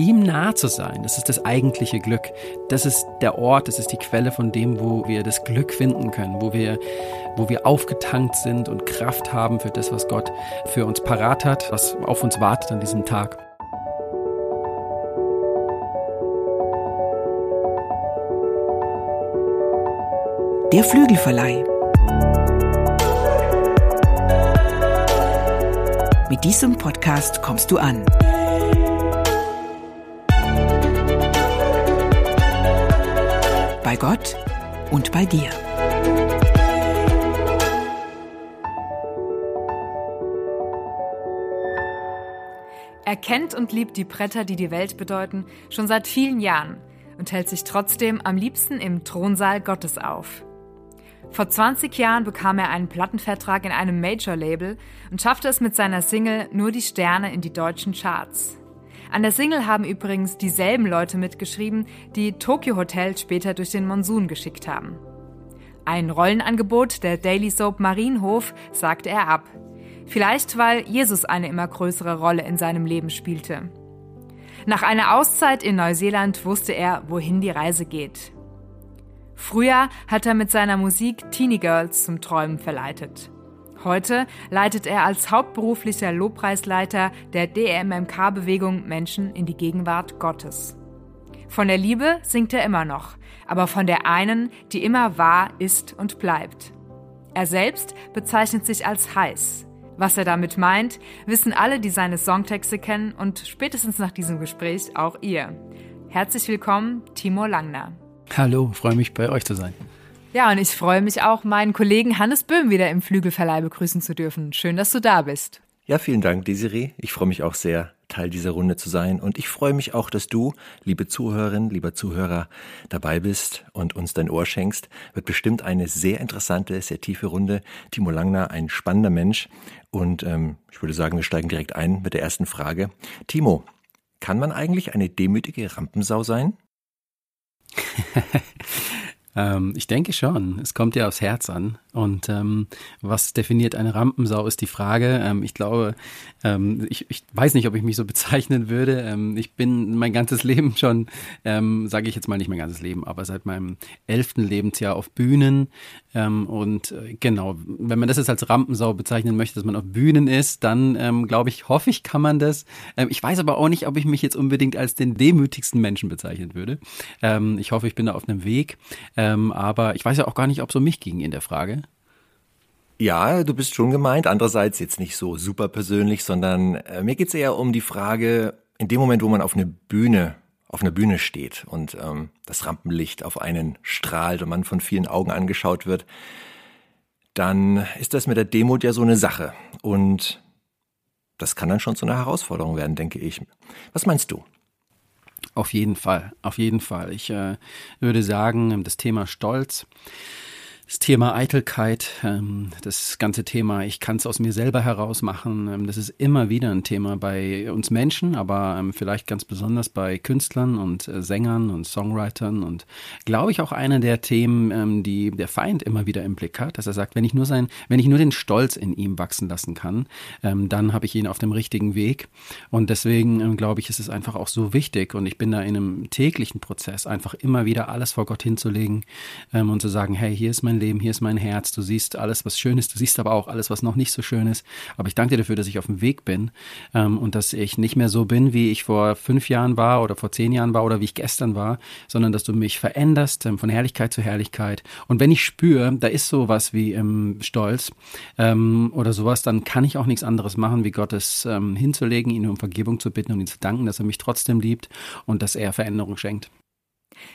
ihm nah zu sein, das ist das eigentliche Glück. Das ist der Ort, das ist die Quelle von dem, wo wir das Glück finden können, wo wir, wo wir aufgetankt sind und Kraft haben für das, was Gott für uns parat hat, was auf uns wartet an diesem Tag. Der Flügelverleih. Mit diesem Podcast kommst du an. Bei Gott und bei dir. Er kennt und liebt die Bretter, die die Welt bedeuten, schon seit vielen Jahren und hält sich trotzdem am liebsten im Thronsaal Gottes auf. Vor 20 Jahren bekam er einen Plattenvertrag in einem Major-Label und schaffte es mit seiner Single Nur die Sterne in die deutschen Charts. An der Single haben übrigens dieselben Leute mitgeschrieben, die Tokyo Hotel später durch den Monsun geschickt haben. Ein Rollenangebot der Daily Soap Marienhof sagte er ab. Vielleicht, weil Jesus eine immer größere Rolle in seinem Leben spielte. Nach einer Auszeit in Neuseeland wusste er, wohin die Reise geht. Früher hat er mit seiner Musik Teenie Girls zum Träumen verleitet. Heute leitet er als hauptberuflicher Lobpreisleiter der DMMK-Bewegung Menschen in die Gegenwart Gottes. Von der Liebe singt er immer noch, aber von der einen, die immer wahr ist und bleibt. Er selbst bezeichnet sich als heiß. Was er damit meint, wissen alle, die seine Songtexte kennen und spätestens nach diesem Gespräch auch ihr. Herzlich willkommen, Timo Langner. Hallo, freue mich bei euch zu sein. Ja, und ich freue mich auch, meinen Kollegen Hannes Böhm wieder im Flügelverleih begrüßen zu dürfen. Schön, dass du da bist. Ja, vielen Dank, Desiree. Ich freue mich auch sehr, Teil dieser Runde zu sein. Und ich freue mich auch, dass du, liebe Zuhörerin, lieber Zuhörer, dabei bist und uns dein Ohr schenkst. Wird bestimmt eine sehr interessante, sehr tiefe Runde. Timo Langner, ein spannender Mensch. Und ähm, ich würde sagen, wir steigen direkt ein mit der ersten Frage. Timo, kann man eigentlich eine demütige Rampensau sein? ähm, ich denke schon. Es kommt ja aufs Herz an. Und ähm, was definiert eine Rampensau, ist die Frage. Ähm, ich glaube, ähm, ich, ich weiß nicht, ob ich mich so bezeichnen würde. Ähm, ich bin mein ganzes Leben schon, ähm, sage ich jetzt mal nicht mein ganzes Leben, aber seit meinem elften Lebensjahr auf Bühnen. Und äh, genau, wenn man das jetzt als Rampensau bezeichnen möchte, dass man auf Bühnen ist, dann glaube ich, hoffe ich, kann man das. Ich weiß aber auch nicht, ob ich mich jetzt unbedingt als den demütigsten Menschen bezeichnen würde. Ich hoffe, ich bin da auf einem Weg. Ähm, aber ich weiß ja auch gar nicht, ob so mich ging in der Frage. Ja, du bist schon gemeint. Andererseits jetzt nicht so super persönlich, sondern äh, mir geht's eher um die Frage, in dem Moment, wo man auf eine Bühne, auf einer Bühne steht und ähm, das Rampenlicht auf einen strahlt und man von vielen Augen angeschaut wird, dann ist das mit der Demut ja so eine Sache. Und das kann dann schon zu einer Herausforderung werden, denke ich. Was meinst du? Auf jeden Fall, auf jeden Fall. Ich äh, würde sagen, das Thema Stolz das Thema Eitelkeit, ähm, das ganze Thema, ich kann es aus mir selber heraus machen, ähm, das ist immer wieder ein Thema bei uns Menschen, aber ähm, vielleicht ganz besonders bei Künstlern und äh, Sängern und Songwritern und glaube ich auch einer der Themen, die der Feind immer wieder im Blick hat, dass er sagt, wenn ich nur sein, wenn ich nur den Stolz in ihm wachsen lassen kann, dann habe ich ihn auf dem richtigen Weg. Und deswegen glaube ich, ist es einfach auch so wichtig und ich bin da in einem täglichen Prozess einfach immer wieder alles vor Gott hinzulegen und zu sagen, hey, hier ist mein Leben, hier ist mein Herz, du siehst alles, was schön ist, du siehst aber auch alles, was noch nicht so schön ist. Aber ich danke dir dafür, dass ich auf dem Weg bin ähm, und dass ich nicht mehr so bin, wie ich vor fünf Jahren war oder vor zehn Jahren war oder wie ich gestern war, sondern dass du mich veränderst ähm, von Herrlichkeit zu Herrlichkeit. Und wenn ich spüre, da ist sowas wie ähm, Stolz ähm, oder sowas, dann kann ich auch nichts anderes machen, wie Gottes ähm, hinzulegen, ihn um Vergebung zu bitten und ihm zu danken, dass er mich trotzdem liebt und dass er Veränderung schenkt.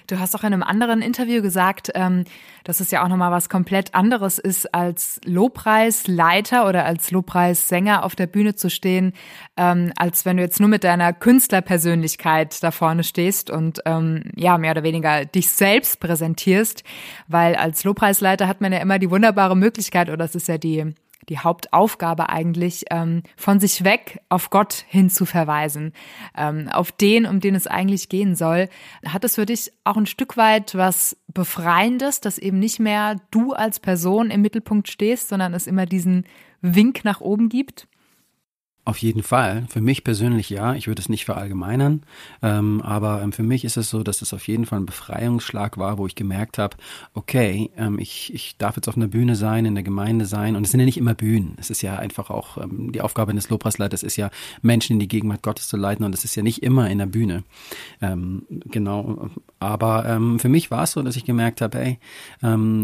Du hast auch in einem anderen Interview gesagt, ähm, dass es ja auch nochmal was komplett anderes ist, als Lobpreisleiter oder als Lobpreissänger auf der Bühne zu stehen, ähm, als wenn du jetzt nur mit deiner Künstlerpersönlichkeit da vorne stehst und ähm, ja, mehr oder weniger dich selbst präsentierst. Weil als Lobpreisleiter hat man ja immer die wunderbare Möglichkeit, oder das ist ja die die Hauptaufgabe eigentlich, ähm, von sich weg auf Gott hin zu verweisen, ähm, auf den, um den es eigentlich gehen soll. Hat es für dich auch ein Stück weit was Befreiendes, dass eben nicht mehr du als Person im Mittelpunkt stehst, sondern es immer diesen Wink nach oben gibt? Auf jeden Fall. Für mich persönlich ja. Ich würde es nicht verallgemeinern. Ähm, aber ähm, für mich ist es so, dass es auf jeden Fall ein Befreiungsschlag war, wo ich gemerkt habe, okay, ähm, ich, ich darf jetzt auf einer Bühne sein, in der Gemeinde sein. Und es sind ja nicht immer Bühnen. Es ist ja einfach auch, ähm, die Aufgabe eines Lobpreisleiters ist ja, Menschen in die Gegenwart Gottes zu leiten. Und es ist ja nicht immer in der Bühne. Ähm, genau. Aber ähm, für mich war es so, dass ich gemerkt habe, hey,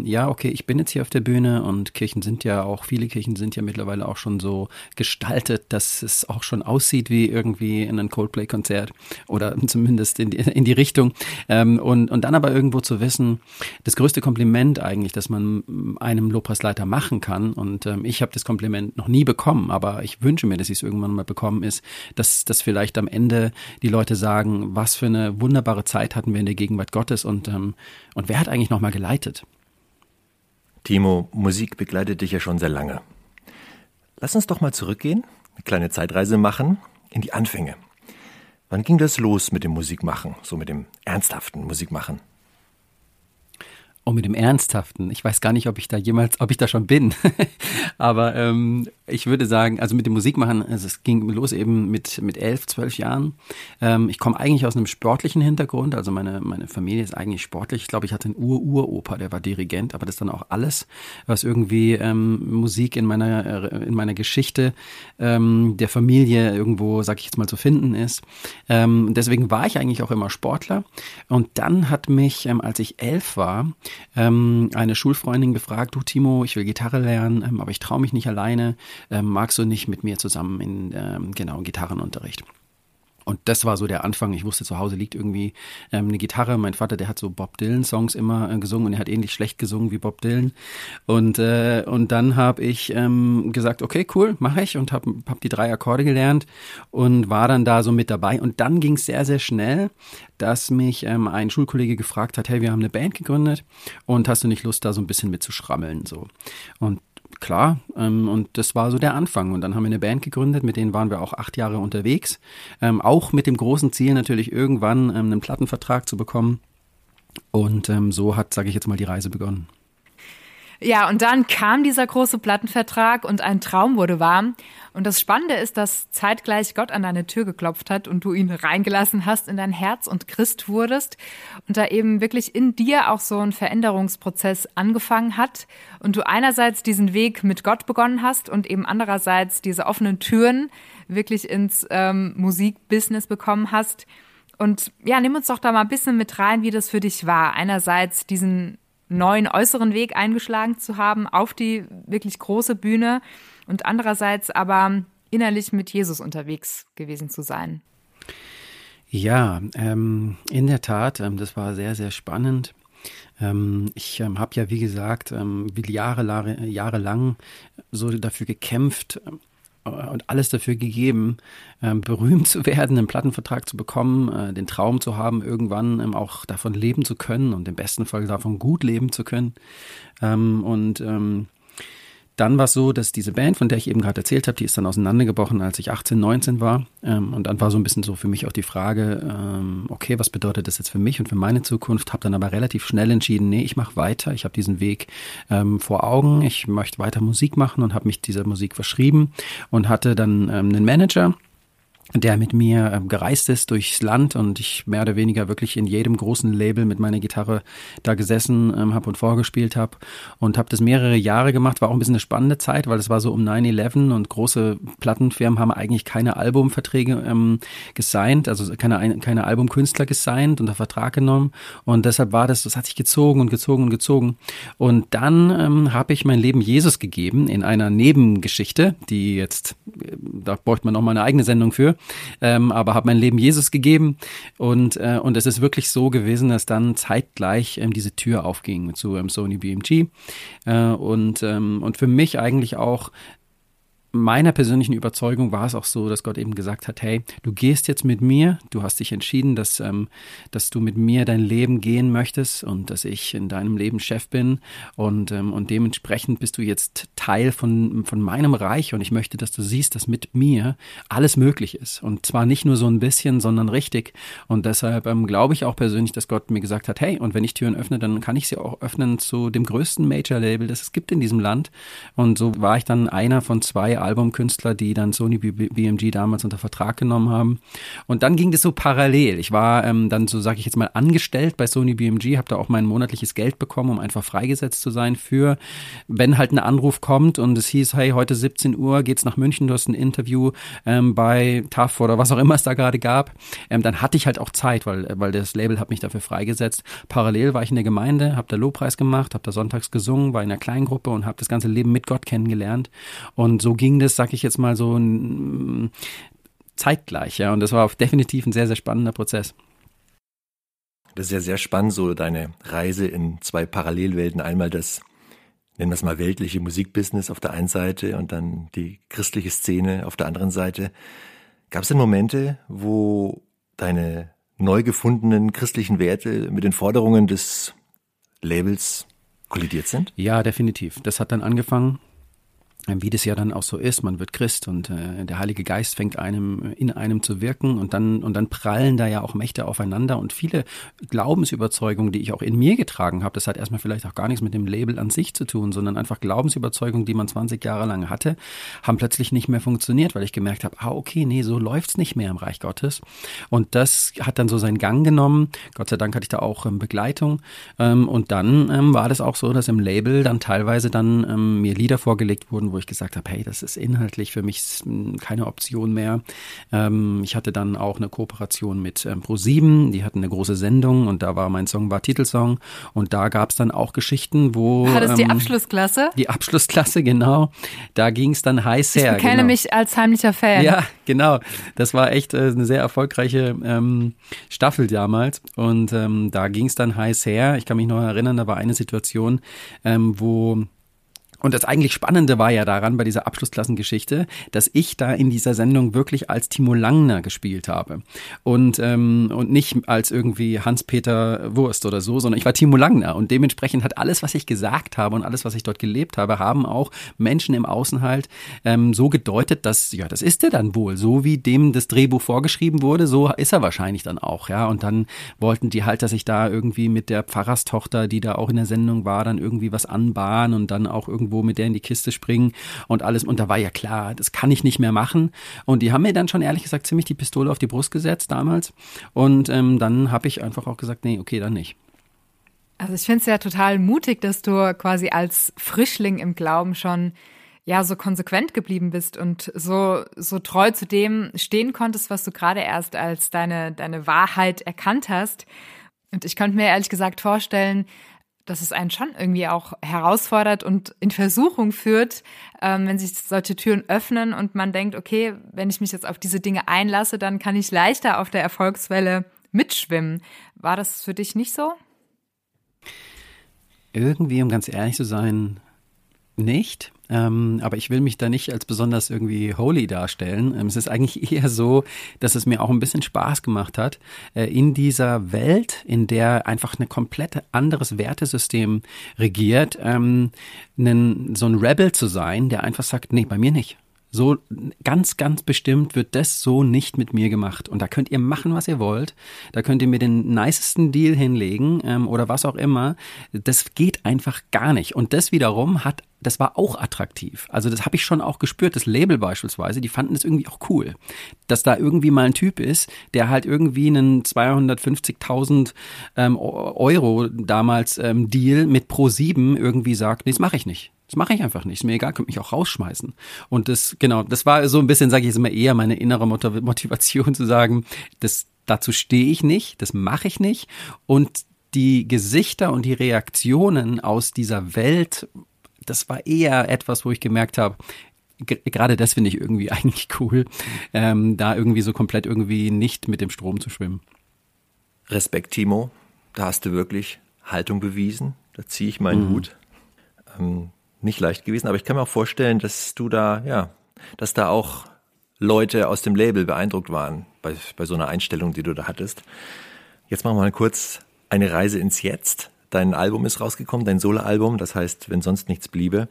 ja, okay, ich bin jetzt hier auf der Bühne und Kirchen sind ja auch, viele Kirchen sind ja mittlerweile auch schon so gestaltet, dass es auch schon aussieht wie irgendwie in ein Coldplay-Konzert oder zumindest in die, in die Richtung. Ähm, und, und dann aber irgendwo zu wissen, das größte Kompliment eigentlich, das man einem Lobpreisleiter machen kann, und ähm, ich habe das Kompliment noch nie bekommen, aber ich wünsche mir, dass ich es irgendwann mal bekommen, ist, dass, dass vielleicht am Ende die Leute sagen, was für eine wunderbare Zeit hatten wir in der Gegenwart Gottes und, ähm, und wer hat eigentlich nochmal geleitet? Timo, Musik begleitet dich ja schon sehr lange. Lass uns doch mal zurückgehen eine kleine Zeitreise machen in die Anfänge. Wann ging das los mit dem Musikmachen, so mit dem ernsthaften Musikmachen? Oh, mit dem Ernsthaften. Ich weiß gar nicht, ob ich da jemals, ob ich da schon bin. Aber ähm, ich würde sagen, also mit dem Musikmachen, also es ging los eben mit, mit elf, zwölf Jahren. Ähm, ich komme eigentlich aus einem sportlichen Hintergrund. Also meine, meine Familie ist eigentlich sportlich. Ich glaube, ich hatte einen Ur-Uropa, der war Dirigent, aber das ist dann auch alles, was irgendwie ähm, Musik in meiner, in meiner Geschichte ähm, der Familie irgendwo, sag ich jetzt mal, zu finden ist. Ähm, deswegen war ich eigentlich auch immer Sportler. Und dann hat mich, ähm, als ich elf war, ähm, eine Schulfreundin gefragt, du Timo, ich will Gitarre lernen, ähm, aber ich traue mich nicht alleine, ähm, magst du nicht mit mir zusammen in ähm, genau Gitarrenunterricht? Und das war so der Anfang. Ich wusste, zu Hause liegt irgendwie ähm, eine Gitarre. Mein Vater, der hat so Bob Dylan-Songs immer äh, gesungen und er hat ähnlich schlecht gesungen wie Bob Dylan. Und, äh, und dann habe ich ähm, gesagt, okay, cool, mache ich und habe hab die drei Akkorde gelernt und war dann da so mit dabei. Und dann ging es sehr, sehr schnell, dass mich ähm, ein Schulkollege gefragt hat, hey, wir haben eine Band gegründet und hast du nicht Lust, da so ein bisschen mitzuschrammeln? So. Und klar. Ähm, und das war so der Anfang. Und dann haben wir eine Band gegründet, mit denen waren wir auch acht Jahre unterwegs. Ähm, auch mit dem großen Ziel natürlich irgendwann ähm, einen Plattenvertrag zu bekommen. Und ähm, so hat, sage ich jetzt mal, die Reise begonnen. Ja, und dann kam dieser große Plattenvertrag und ein Traum wurde warm. Und das Spannende ist, dass zeitgleich Gott an deine Tür geklopft hat und du ihn reingelassen hast in dein Herz und Christ wurdest und da eben wirklich in dir auch so ein Veränderungsprozess angefangen hat und du einerseits diesen Weg mit Gott begonnen hast und eben andererseits diese offenen Türen wirklich ins ähm, Musikbusiness bekommen hast. Und ja, nimm uns doch da mal ein bisschen mit rein, wie das für dich war. Einerseits diesen neuen äußeren Weg eingeschlagen zu haben auf die wirklich große Bühne und andererseits aber innerlich mit Jesus unterwegs gewesen zu sein. Ja, ähm, in der Tat, ähm, das war sehr, sehr spannend. Ähm, ich ähm, habe ja, wie gesagt, ähm, Jahre, jahrelang so dafür gekämpft, und alles dafür gegeben, ähm, berühmt zu werden, einen Plattenvertrag zu bekommen, äh, den Traum zu haben, irgendwann ähm, auch davon leben zu können und im besten Fall davon gut leben zu können. Ähm, und dann war es so, dass diese Band, von der ich eben gerade erzählt habe, die ist dann auseinandergebrochen, als ich 18, 19 war. Ähm, und dann war so ein bisschen so für mich auch die Frage, ähm, okay, was bedeutet das jetzt für mich und für meine Zukunft? Habe dann aber relativ schnell entschieden, nee, ich mache weiter. Ich habe diesen Weg ähm, vor Augen. Ich möchte weiter Musik machen und habe mich dieser Musik verschrieben und hatte dann ähm, einen Manager der mit mir ähm, gereist ist durchs Land und ich mehr oder weniger wirklich in jedem großen Label mit meiner Gitarre da gesessen ähm, habe und vorgespielt habe und habe das mehrere Jahre gemacht. War auch ein bisschen eine spannende Zeit, weil es war so um 9-11 und große Plattenfirmen haben eigentlich keine Albumverträge ähm, gesigned, also keine, keine Albumkünstler gesigned unter Vertrag genommen. Und deshalb war das, das hat sich gezogen und gezogen und gezogen. Und dann ähm, habe ich mein Leben Jesus gegeben in einer Nebengeschichte, die jetzt, äh, da bräuchte man noch mal eine eigene Sendung für, ähm, aber habe mein Leben Jesus gegeben. Und, äh, und es ist wirklich so gewesen, dass dann zeitgleich ähm, diese Tür aufging zu ähm, Sony BMG äh, und, ähm, und für mich eigentlich auch meiner persönlichen Überzeugung war es auch so, dass Gott eben gesagt hat, hey, du gehst jetzt mit mir, du hast dich entschieden, dass, ähm, dass du mit mir dein Leben gehen möchtest und dass ich in deinem Leben Chef bin und, ähm, und dementsprechend bist du jetzt Teil von, von meinem Reich und ich möchte, dass du siehst, dass mit mir alles möglich ist. Und zwar nicht nur so ein bisschen, sondern richtig. Und deshalb ähm, glaube ich auch persönlich, dass Gott mir gesagt hat, hey, und wenn ich Türen öffne, dann kann ich sie auch öffnen zu dem größten Major-Label, das es gibt in diesem Land. Und so war ich dann einer von zwei Albumkünstler, die dann Sony BMG damals unter Vertrag genommen haben. Und dann ging das so parallel. Ich war ähm, dann so, sage ich jetzt mal, angestellt bei Sony BMG, habe da auch mein monatliches Geld bekommen, um einfach freigesetzt zu sein für, wenn halt ein Anruf kommt und es hieß, hey, heute 17 Uhr geht's nach München, du hast ein Interview ähm, bei TAF oder was auch immer es da gerade gab, ähm, dann hatte ich halt auch Zeit, weil, weil das Label hat mich dafür freigesetzt. Parallel war ich in der Gemeinde, habe da Lobpreis gemacht, habe da sonntags gesungen, war in einer Kleingruppe und habe das ganze Leben mit Gott kennengelernt. Und so ging das, sag ich jetzt mal so zeitgleich, ja. Und das war definitiv ein sehr, sehr spannender Prozess. Das ist ja sehr spannend, so deine Reise in zwei Parallelwelten. Einmal das, nennen wir es mal, weltliche Musikbusiness auf der einen Seite und dann die christliche Szene auf der anderen Seite. Gab es denn Momente, wo deine neu gefundenen christlichen Werte mit den Forderungen des Labels kollidiert sind? Ja, definitiv. Das hat dann angefangen wie das ja dann auch so ist, man wird Christ und äh, der Heilige Geist fängt einem in einem zu wirken und dann und dann prallen da ja auch Mächte aufeinander und viele Glaubensüberzeugungen, die ich auch in mir getragen habe, das hat erstmal vielleicht auch gar nichts mit dem Label an sich zu tun, sondern einfach Glaubensüberzeugungen, die man 20 Jahre lang hatte, haben plötzlich nicht mehr funktioniert, weil ich gemerkt habe, ah okay, nee, so läuft's nicht mehr im Reich Gottes und das hat dann so seinen Gang genommen. Gott sei Dank hatte ich da auch ähm, Begleitung ähm, und dann ähm, war das auch so, dass im Label dann teilweise dann ähm, mir Lieder vorgelegt wurden, wo ich gesagt habe, hey, das ist inhaltlich für mich keine Option mehr. Ähm, ich hatte dann auch eine Kooperation mit ähm, Pro7, die hatten eine große Sendung und da war mein Song war Titelsong und da gab es dann auch Geschichten, wo war das ähm, die Abschlussklasse? Die Abschlussklasse, genau. Da ging es dann heiß her. Ich kenne genau. mich als heimlicher Fan. Ja, genau. Das war echt äh, eine sehr erfolgreiche ähm, Staffel damals und ähm, da ging es dann heiß her. Ich kann mich noch erinnern, da war eine Situation, ähm, wo und das eigentlich Spannende war ja daran bei dieser Abschlussklassengeschichte, dass ich da in dieser Sendung wirklich als Timo Langner gespielt habe. Und ähm, und nicht als irgendwie Hans-Peter Wurst oder so, sondern ich war Timo Langner. Und dementsprechend hat alles, was ich gesagt habe und alles, was ich dort gelebt habe, haben auch Menschen im Außen halt ähm, so gedeutet, dass ja, das ist er dann wohl, so wie dem das Drehbuch vorgeschrieben wurde, so ist er wahrscheinlich dann auch, ja. Und dann wollten die halt, dass ich da irgendwie mit der Pfarrerstochter, die da auch in der Sendung war, dann irgendwie was anbahnen und dann auch irgendwie irgendwo mit der in die Kiste springen und alles. Und da war ja klar, das kann ich nicht mehr machen. Und die haben mir dann schon ehrlich gesagt ziemlich die Pistole auf die Brust gesetzt damals. Und ähm, dann habe ich einfach auch gesagt, nee, okay, dann nicht. Also ich finde es ja total mutig, dass du quasi als Frischling im Glauben schon ja so konsequent geblieben bist und so so treu zu dem stehen konntest, was du gerade erst als deine deine Wahrheit erkannt hast. Und ich könnte mir ehrlich gesagt vorstellen, dass es einen schon irgendwie auch herausfordert und in Versuchung führt, ähm, wenn sich solche Türen öffnen und man denkt, okay, wenn ich mich jetzt auf diese Dinge einlasse, dann kann ich leichter auf der Erfolgswelle mitschwimmen. War das für dich nicht so? Irgendwie, um ganz ehrlich zu sein, nicht. Ähm, aber ich will mich da nicht als besonders irgendwie holy darstellen. Ähm, es ist eigentlich eher so, dass es mir auch ein bisschen Spaß gemacht hat, äh, in dieser Welt, in der einfach ein komplett anderes Wertesystem regiert, ähm, einen, so ein Rebel zu sein, der einfach sagt, nee, bei mir nicht. So ganz, ganz bestimmt wird das so nicht mit mir gemacht. Und da könnt ihr machen, was ihr wollt. Da könnt ihr mir den nicesten Deal hinlegen ähm, oder was auch immer. Das geht einfach gar nicht. Und das wiederum hat das war auch attraktiv. Also das habe ich schon auch gespürt. Das Label beispielsweise, die fanden es irgendwie auch cool, dass da irgendwie mal ein Typ ist, der halt irgendwie einen 250.000 ähm, Euro damals ähm, Deal mit Pro 7 irgendwie sagt, nee, das mache ich nicht. Das mache ich einfach nicht. Ist mir egal, könnt mich auch rausschmeißen. Und das, genau, das war so ein bisschen, sage ich jetzt immer, eher meine innere Motivation zu sagen, das, dazu stehe ich nicht, das mache ich nicht. Und die Gesichter und die Reaktionen aus dieser Welt, das war eher etwas, wo ich gemerkt habe, gerade das finde ich irgendwie eigentlich cool, ähm, da irgendwie so komplett irgendwie nicht mit dem Strom zu schwimmen. Respekt, Timo. Da hast du wirklich Haltung bewiesen. Da ziehe ich meinen mhm. Hut. Ähm, nicht leicht gewesen, aber ich kann mir auch vorstellen, dass du da, ja, dass da auch Leute aus dem Label beeindruckt waren bei, bei so einer Einstellung, die du da hattest. Jetzt machen wir mal kurz eine Reise ins Jetzt. Dein Album ist rausgekommen, dein Solo-Album, das heißt, wenn sonst nichts bliebe.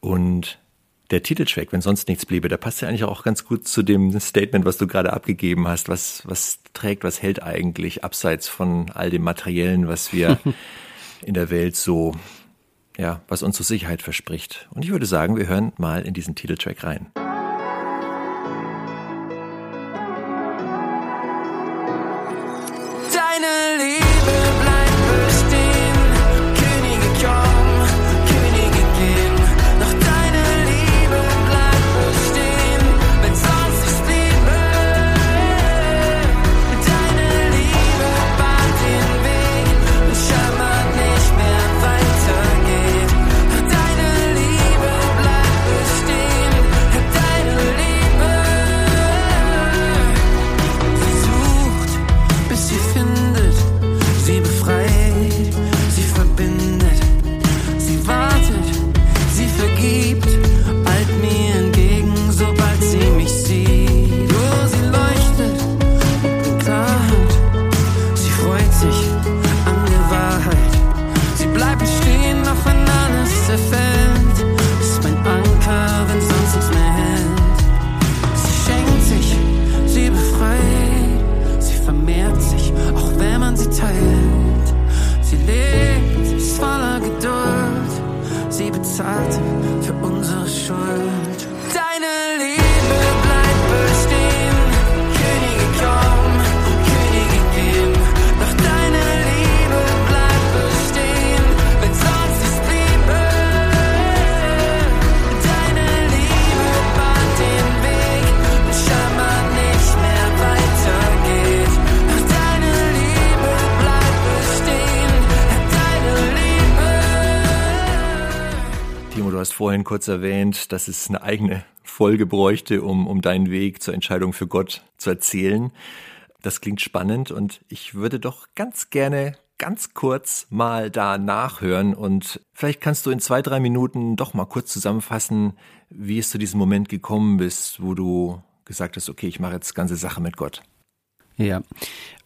Und der Titeltrack, wenn sonst nichts bliebe, der passt ja eigentlich auch ganz gut zu dem Statement, was du gerade abgegeben hast. Was, was trägt, was hält eigentlich abseits von all dem Materiellen, was wir in der Welt so ja, was uns so Sicherheit verspricht. Und ich würde sagen, wir hören mal in diesen Titeltrack rein. Vorhin kurz erwähnt, dass es eine eigene Folge bräuchte, um, um deinen Weg zur Entscheidung für Gott zu erzählen. Das klingt spannend und ich würde doch ganz gerne ganz kurz mal da nachhören und vielleicht kannst du in zwei, drei Minuten doch mal kurz zusammenfassen, wie es zu diesem Moment gekommen bist, wo du gesagt hast, okay, ich mache jetzt ganze Sache mit Gott. Ja,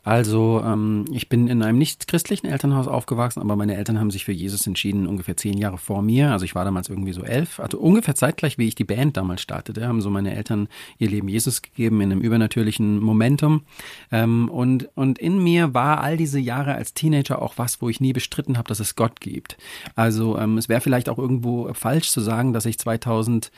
also ähm, ich bin in einem nicht christlichen Elternhaus aufgewachsen, aber meine Eltern haben sich für Jesus entschieden, ungefähr zehn Jahre vor mir. Also ich war damals irgendwie so elf, also ungefähr zeitgleich, wie ich die Band damals startete, haben so meine Eltern ihr Leben Jesus gegeben in einem übernatürlichen Momentum. Ähm, und, und in mir war all diese Jahre als Teenager auch was, wo ich nie bestritten habe, dass es Gott gibt. Also ähm, es wäre vielleicht auch irgendwo falsch zu sagen, dass ich 2001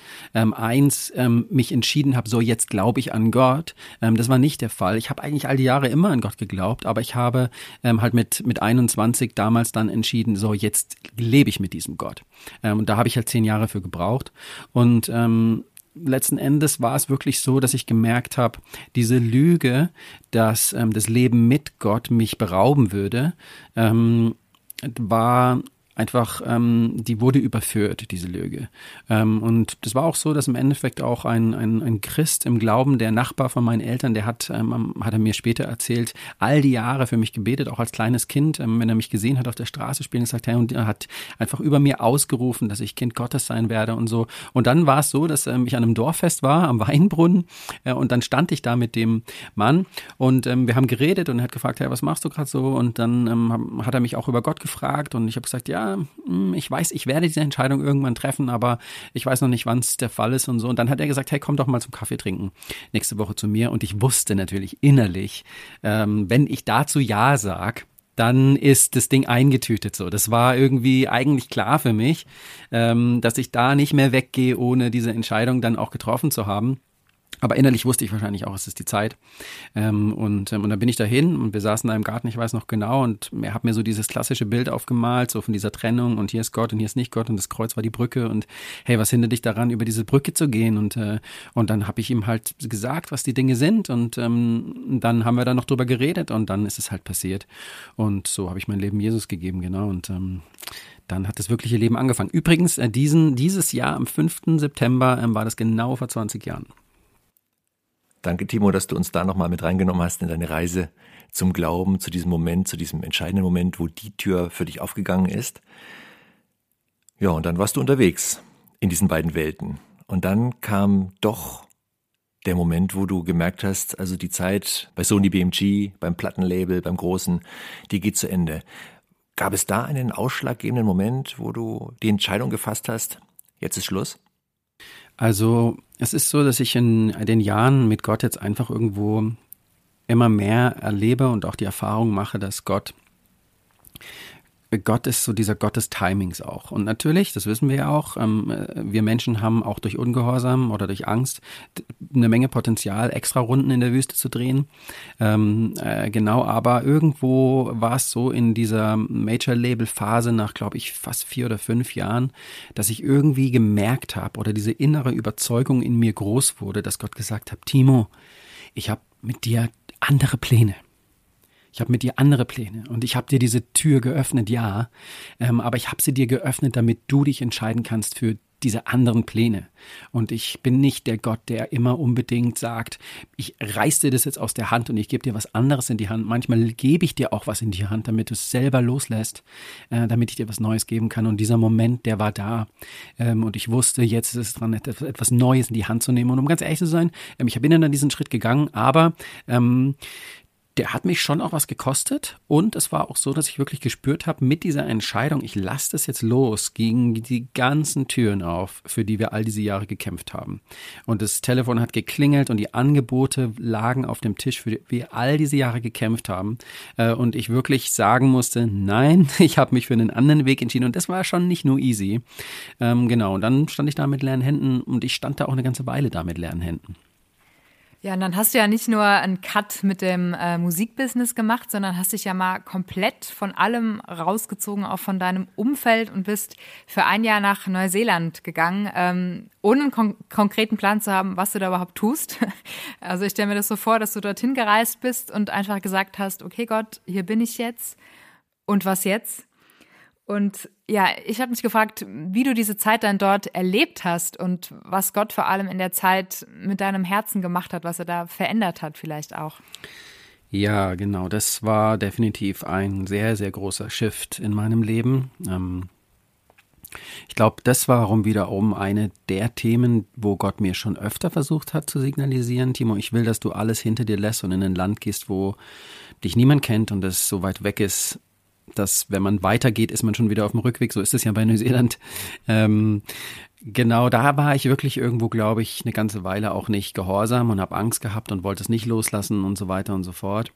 ähm, mich entschieden habe, so jetzt glaube ich an Gott. Ähm, das war nicht der Fall. Ich habe eigentlich all die Jahre immer an Gott geglaubt, aber ich habe ähm, halt mit, mit 21 damals dann entschieden, so jetzt lebe ich mit diesem Gott. Ähm, und da habe ich halt zehn Jahre für gebraucht. Und ähm, letzten Endes war es wirklich so, dass ich gemerkt habe, diese Lüge, dass ähm, das Leben mit Gott mich berauben würde, ähm, war einfach, ähm, die wurde überführt, diese Lüge. Ähm, und das war auch so, dass im Endeffekt auch ein, ein, ein Christ im Glauben, der Nachbar von meinen Eltern, der hat, ähm, hat er mir später erzählt, all die Jahre für mich gebetet, auch als kleines Kind, ähm, wenn er mich gesehen hat auf der Straße spielen, gesagt, hey, und er hat einfach über mir ausgerufen, dass ich Kind Gottes sein werde und so. Und dann war es so, dass ähm, ich an einem Dorffest war, am Weinbrunnen, äh, und dann stand ich da mit dem Mann und ähm, wir haben geredet und er hat gefragt, hey, was machst du gerade so? Und dann ähm, hat er mich auch über Gott gefragt und ich habe gesagt, ja, hm, ich weiß, ich werde diese Entscheidung irgendwann treffen, aber ich weiß noch nicht, wann es der Fall ist und so. Und dann hat er gesagt, hey, komm doch mal zum Kaffee trinken nächste Woche zu mir. Und ich wusste natürlich innerlich, ähm, wenn ich dazu Ja sag, dann ist das Ding eingetütet so. Das war irgendwie eigentlich klar für mich, ähm, dass ich da nicht mehr weggehe, ohne diese Entscheidung dann auch getroffen zu haben. Aber innerlich wusste ich wahrscheinlich auch, es ist die Zeit. Ähm, und, ähm, und dann bin ich dahin und wir saßen da im Garten, ich weiß noch genau, und er hat mir so dieses klassische Bild aufgemalt, so von dieser Trennung und hier ist Gott und hier ist nicht Gott und das Kreuz war die Brücke und hey, was hindert dich daran, über diese Brücke zu gehen? Und, äh, und dann habe ich ihm halt gesagt, was die Dinge sind und ähm, dann haben wir da noch drüber geredet und dann ist es halt passiert. Und so habe ich mein Leben Jesus gegeben, genau. Und dann hat das wirkliche Leben angefangen. Übrigens, äh, diesen, dieses Jahr am 5. September war das genau vor 20 Jahren. Danke, Timo, dass du uns da nochmal mit reingenommen hast in deine Reise zum Glauben, zu diesem Moment, zu diesem entscheidenden Moment, wo die Tür für dich aufgegangen ist. Ja, und dann warst du unterwegs in diesen beiden Welten. Und dann kam doch der Moment, wo du gemerkt hast, also die Zeit bei Sony BMG, beim Plattenlabel, beim Großen, die geht zu Ende. Gab es da einen ausschlaggebenden Moment, wo du die Entscheidung gefasst hast, jetzt ist Schluss? Also es ist so, dass ich in den Jahren mit Gott jetzt einfach irgendwo immer mehr erlebe und auch die Erfahrung mache, dass Gott Gott ist so dieser Gott des Timings auch. Und natürlich, das wissen wir ja auch, ähm, äh, wir Menschen haben auch durch Ungehorsam oder durch Angst eine Menge Potenzial, extra Runden in der Wüste zu drehen. Ähm, äh, genau, aber irgendwo war es so in dieser Major-Label-Phase nach, glaube ich, fast vier oder fünf Jahren, dass ich irgendwie gemerkt habe oder diese innere Überzeugung in mir groß wurde, dass Gott gesagt hat, Timo, ich habe mit dir andere Pläne. Ich habe mit dir andere Pläne und ich habe dir diese Tür geöffnet, ja, ähm, aber ich habe sie dir geöffnet, damit du dich entscheiden kannst für diese anderen Pläne. Und ich bin nicht der Gott, der immer unbedingt sagt, ich reiß dir das jetzt aus der Hand und ich gebe dir was anderes in die Hand. Manchmal gebe ich dir auch was in die Hand, damit du es selber loslässt, äh, damit ich dir was Neues geben kann. Und dieser Moment, der war da. Ähm, und ich wusste, jetzt ist es dran, etwas Neues in die Hand zu nehmen. Und um ganz ehrlich zu sein, ähm, ich bin dann diesen Schritt gegangen, aber ähm, der hat mich schon auch was gekostet und es war auch so, dass ich wirklich gespürt habe, mit dieser Entscheidung, ich lasse das jetzt los, gingen die ganzen Türen auf, für die wir all diese Jahre gekämpft haben. Und das Telefon hat geklingelt und die Angebote lagen auf dem Tisch, für die wir all diese Jahre gekämpft haben. Äh, und ich wirklich sagen musste, nein, ich habe mich für einen anderen Weg entschieden und das war schon nicht nur easy. Ähm, genau, und dann stand ich da mit leeren Händen und ich stand da auch eine ganze Weile da mit leeren Händen. Ja, und dann hast du ja nicht nur einen Cut mit dem äh, Musikbusiness gemacht, sondern hast dich ja mal komplett von allem rausgezogen, auch von deinem Umfeld und bist für ein Jahr nach Neuseeland gegangen, ähm, ohne einen kon konkreten Plan zu haben, was du da überhaupt tust. Also ich stelle mir das so vor, dass du dorthin gereist bist und einfach gesagt hast, okay Gott, hier bin ich jetzt und was jetzt? Und ja, ich habe mich gefragt, wie du diese Zeit dann dort erlebt hast und was Gott vor allem in der Zeit mit deinem Herzen gemacht hat, was er da verändert hat vielleicht auch. Ja, genau. Das war definitiv ein sehr, sehr großer Shift in meinem Leben. Ähm ich glaube, das war warum wiederum eine der Themen, wo Gott mir schon öfter versucht hat zu signalisieren, Timo, ich will, dass du alles hinter dir lässt und in ein Land gehst, wo dich niemand kennt und es so weit weg ist, dass wenn man weitergeht, ist man schon wieder auf dem Rückweg. So ist es ja bei Neuseeland. Ähm, genau, da war ich wirklich irgendwo, glaube ich, eine ganze Weile auch nicht gehorsam und habe Angst gehabt und wollte es nicht loslassen und so weiter und so fort.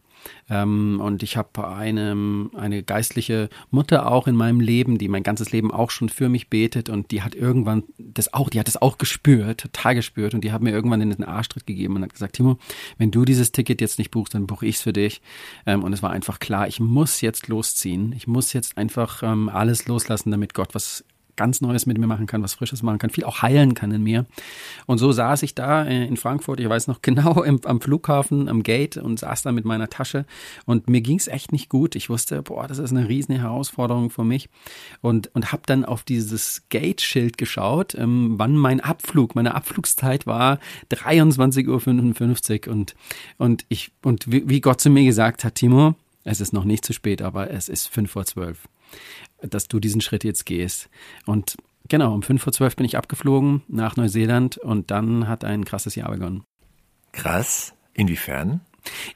Ähm, und ich habe eine, eine geistliche Mutter auch in meinem Leben, die mein ganzes Leben auch schon für mich betet und die hat irgendwann das auch, die hat das auch gespürt, total gespürt und die hat mir irgendwann in den Arschtritt gegeben und hat gesagt, Timo, wenn du dieses Ticket jetzt nicht buchst, dann buche ich es für dich. Ähm, und es war einfach klar, ich muss jetzt losziehen. Ich muss jetzt einfach ähm, alles loslassen, damit Gott was ganz Neues mit mir machen kann, was Frisches machen kann, viel auch heilen kann in mir. Und so saß ich da äh, in Frankfurt, ich weiß noch genau, im, am Flughafen, am Gate und saß da mit meiner Tasche und mir ging es echt nicht gut. Ich wusste, boah, das ist eine riesen Herausforderung für mich und, und habe dann auf dieses Gate-Schild geschaut, ähm, wann mein Abflug, meine Abflugszeit war 23.55 Uhr und, und ich, und wie, wie Gott zu mir gesagt hat, Timo, es ist noch nicht zu spät, aber es ist fünf vor zwölf dass du diesen Schritt jetzt gehst. Und genau, um fünf vor zwölf bin ich abgeflogen nach Neuseeland und dann hat ein krasses Jahr begonnen. Krass? Inwiefern?